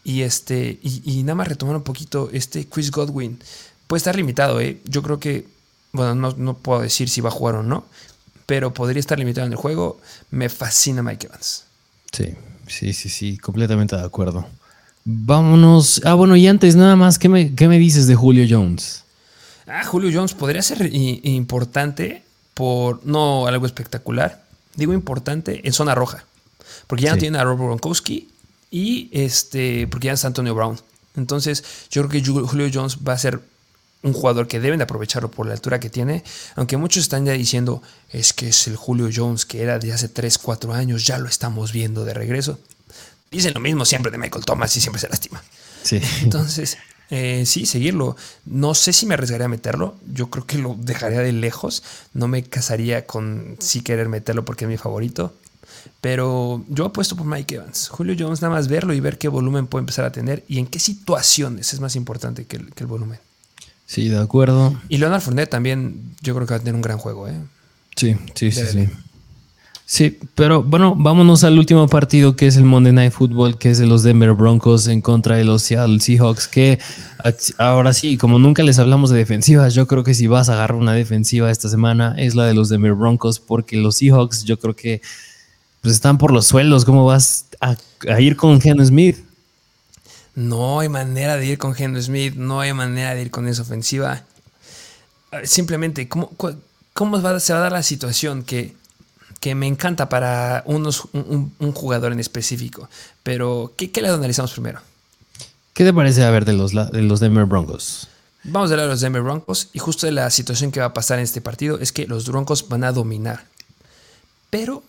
Y este, y, nada más retomar un poquito, este Chris Godwin puede estar limitado, ¿eh? Yo creo que, bueno, no, no puedo decir si va a jugar o no, pero podría estar limitado en el juego. Me fascina Mike Evans. Sí, sí, sí, sí, completamente de acuerdo. Vámonos. Ah, bueno, y antes nada más, ¿qué me, qué me dices de Julio Jones? Ah, Julio Jones podría ser importante por no algo espectacular. Digo importante en zona roja. Porque ya no tiene a Robert Gronkowski y este, porque ya es Antonio Brown. Entonces, yo creo que Julio Jones va a ser un jugador que deben de aprovecharlo por la altura que tiene, aunque muchos están ya diciendo, es que es el Julio Jones que era de hace 3, 4 años, ya lo estamos viendo de regreso. Dicen lo mismo siempre de Michael Thomas y siempre se lastima. Sí. Entonces, eh, sí, seguirlo. No sé si me arriesgaría a meterlo. Yo creo que lo dejaría de lejos. No me casaría con sí querer meterlo porque es mi favorito. Pero yo apuesto por Mike Evans. Julio Jones, nada más verlo y ver qué volumen puede empezar a tener y en qué situaciones es más importante que el, volumen. Sí, de acuerdo. Y Leonard Fournette también, yo creo que va a tener un gran juego, ¿eh? Sí, sí, sí, sí. Sí, pero bueno, vámonos al último partido que es el Monday Night Football, que es de los Denver Broncos en contra de los Seattle Seahawks, que ahora sí, como nunca les hablamos de defensivas, yo creo que si vas a agarrar una defensiva esta semana es la de los Denver Broncos, porque los Seahawks yo creo que pues están por los suelos. ¿Cómo vas a, ir con Geno Smith? No hay manera de ir con Geno Smith, no hay manera de ir con esa ofensiva. Simplemente, ¿cómo, cómo se va a dar la situación que, que me encanta para unos, un, jugador en específico? Pero, ¿qué, qué lado analizamos primero? ¿Qué te parece a ver de los, de los Denver Broncos? Vamos a hablar de los Denver Broncos y justo la situación que va a pasar en este partido es que los Broncos van a dominar. Pero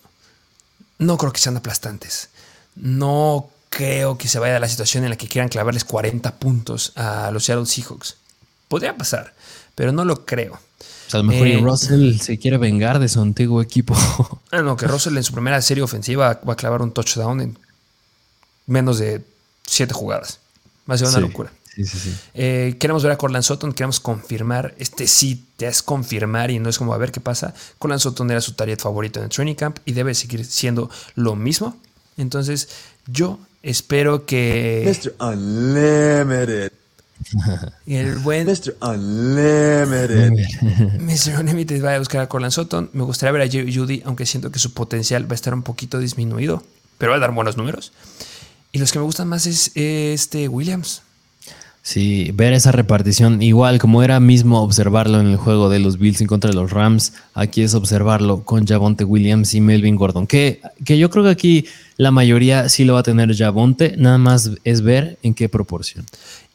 no creo que sean aplastantes. No creo que se vaya a la situación en la que quieran clavarles 40 puntos a los Seattle Seahawks. Podría pasar, pero no lo creo. O sea, a lo mejor eh, Russell se quiere vengar de su antiguo equipo. Ah, no, que Russell en su primera serie ofensiva va a clavar un touchdown en menos de 7 jugadas. Va a ser una locura. Eh, queremos ver a Corland Sutton, queremos confirmar. Este sí te es confirmar y no es como a ver qué pasa. Corland Sutton era su target favorito en el training camp y debe seguir siendo lo mismo. Entonces, yo espero que. Mr. Unlimited. El buen Mr. Unlimited. Mr. Unlimited va a buscar a Corland Sutton. Me gustaría ver a Judy, aunque siento que su potencial va a estar un poquito disminuido, pero va a dar buenos números. Y los que me gustan más es este Williams. Sí, ver esa repartición, igual como era mismo observarlo en el juego de los Bills en contra de los Rams, aquí es observarlo con Javonte Williams y Melvin Gordon, que, que yo creo que aquí la mayoría sí lo va a tener Javonte, nada más es ver en qué proporción.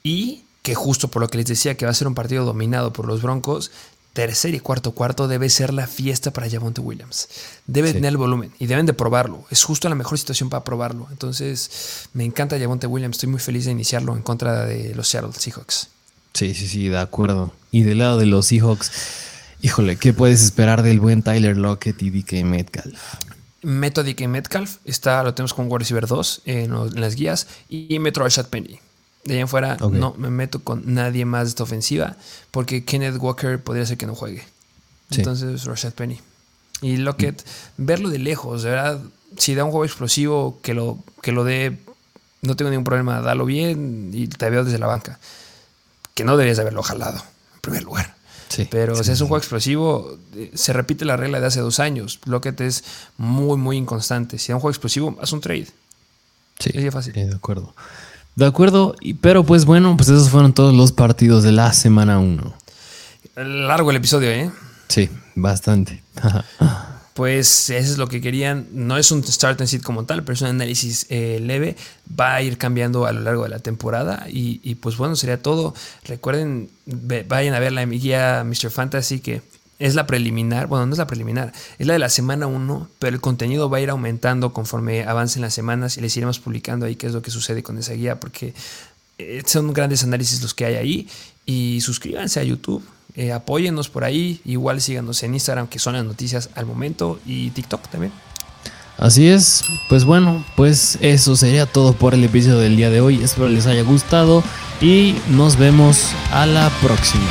Y que justo por lo que les decía que va a ser un partido dominado por los Broncos, tercer y cuarto cuarto debe ser la fiesta para Javonte Williams. Debe tener el volumen y deben de probarlo. Es justo la mejor situación para probarlo. Entonces, me encanta Javonte Williams. Estoy muy feliz de iniciarlo en contra de los Seattle Seahawks. Sí, sí, sí, de acuerdo. Y del lado de los Seahawks, híjole, ¿qué puedes esperar del buen Tyler Lockett y DK Metcalf? Meto DK Metcalf, está, lo tenemos con Wide Receiver 2 en, las guías, y Metro Rashad Penny. De ahí en fuera no me meto con nadie más de esta ofensiva porque Kenneth Walker podría ser que no juegue. Entonces, Rashad Penny. Y Lockett, verlo de lejos, de verdad, si da un juego explosivo, que lo, que lo dé, no tengo ningún problema, dalo bien y te veo desde la banca. Que no deberías haberlo jalado, en primer lugar. Pero si es un juego explosivo, eh, se repite la regla de hace dos años. Lockett es muy, muy inconstante. Si da un juego explosivo, haz un trade. Sí, es fácil. de acuerdo. De acuerdo, pero pues bueno, pues esos fueron todos los partidos de la semana 1. Largo el episodio, ¿eh? Sí, bastante. pues eso es lo que querían. No es un start and sit como tal, pero es un análisis eh, leve. Va a ir cambiando a lo largo de la temporada. Y, y pues bueno, sería todo. Recuerden, vayan a ver la guía Mr. Fantasy que es la preliminar, bueno, no es la preliminar, es la de la semana 1, pero el contenido va a ir aumentando conforme avancen las semanas y les iremos publicando ahí qué es lo que sucede con esa guía, porque eh, son grandes análisis los que hay ahí. Y suscríbanse a YouTube, eh, apóyennos por ahí, igual síganos en Instagram, que son las noticias al momento, y TikTok también. Así es, pues bueno, pues eso sería todo por el episodio del día de hoy. Espero les haya gustado y nos vemos a la próxima.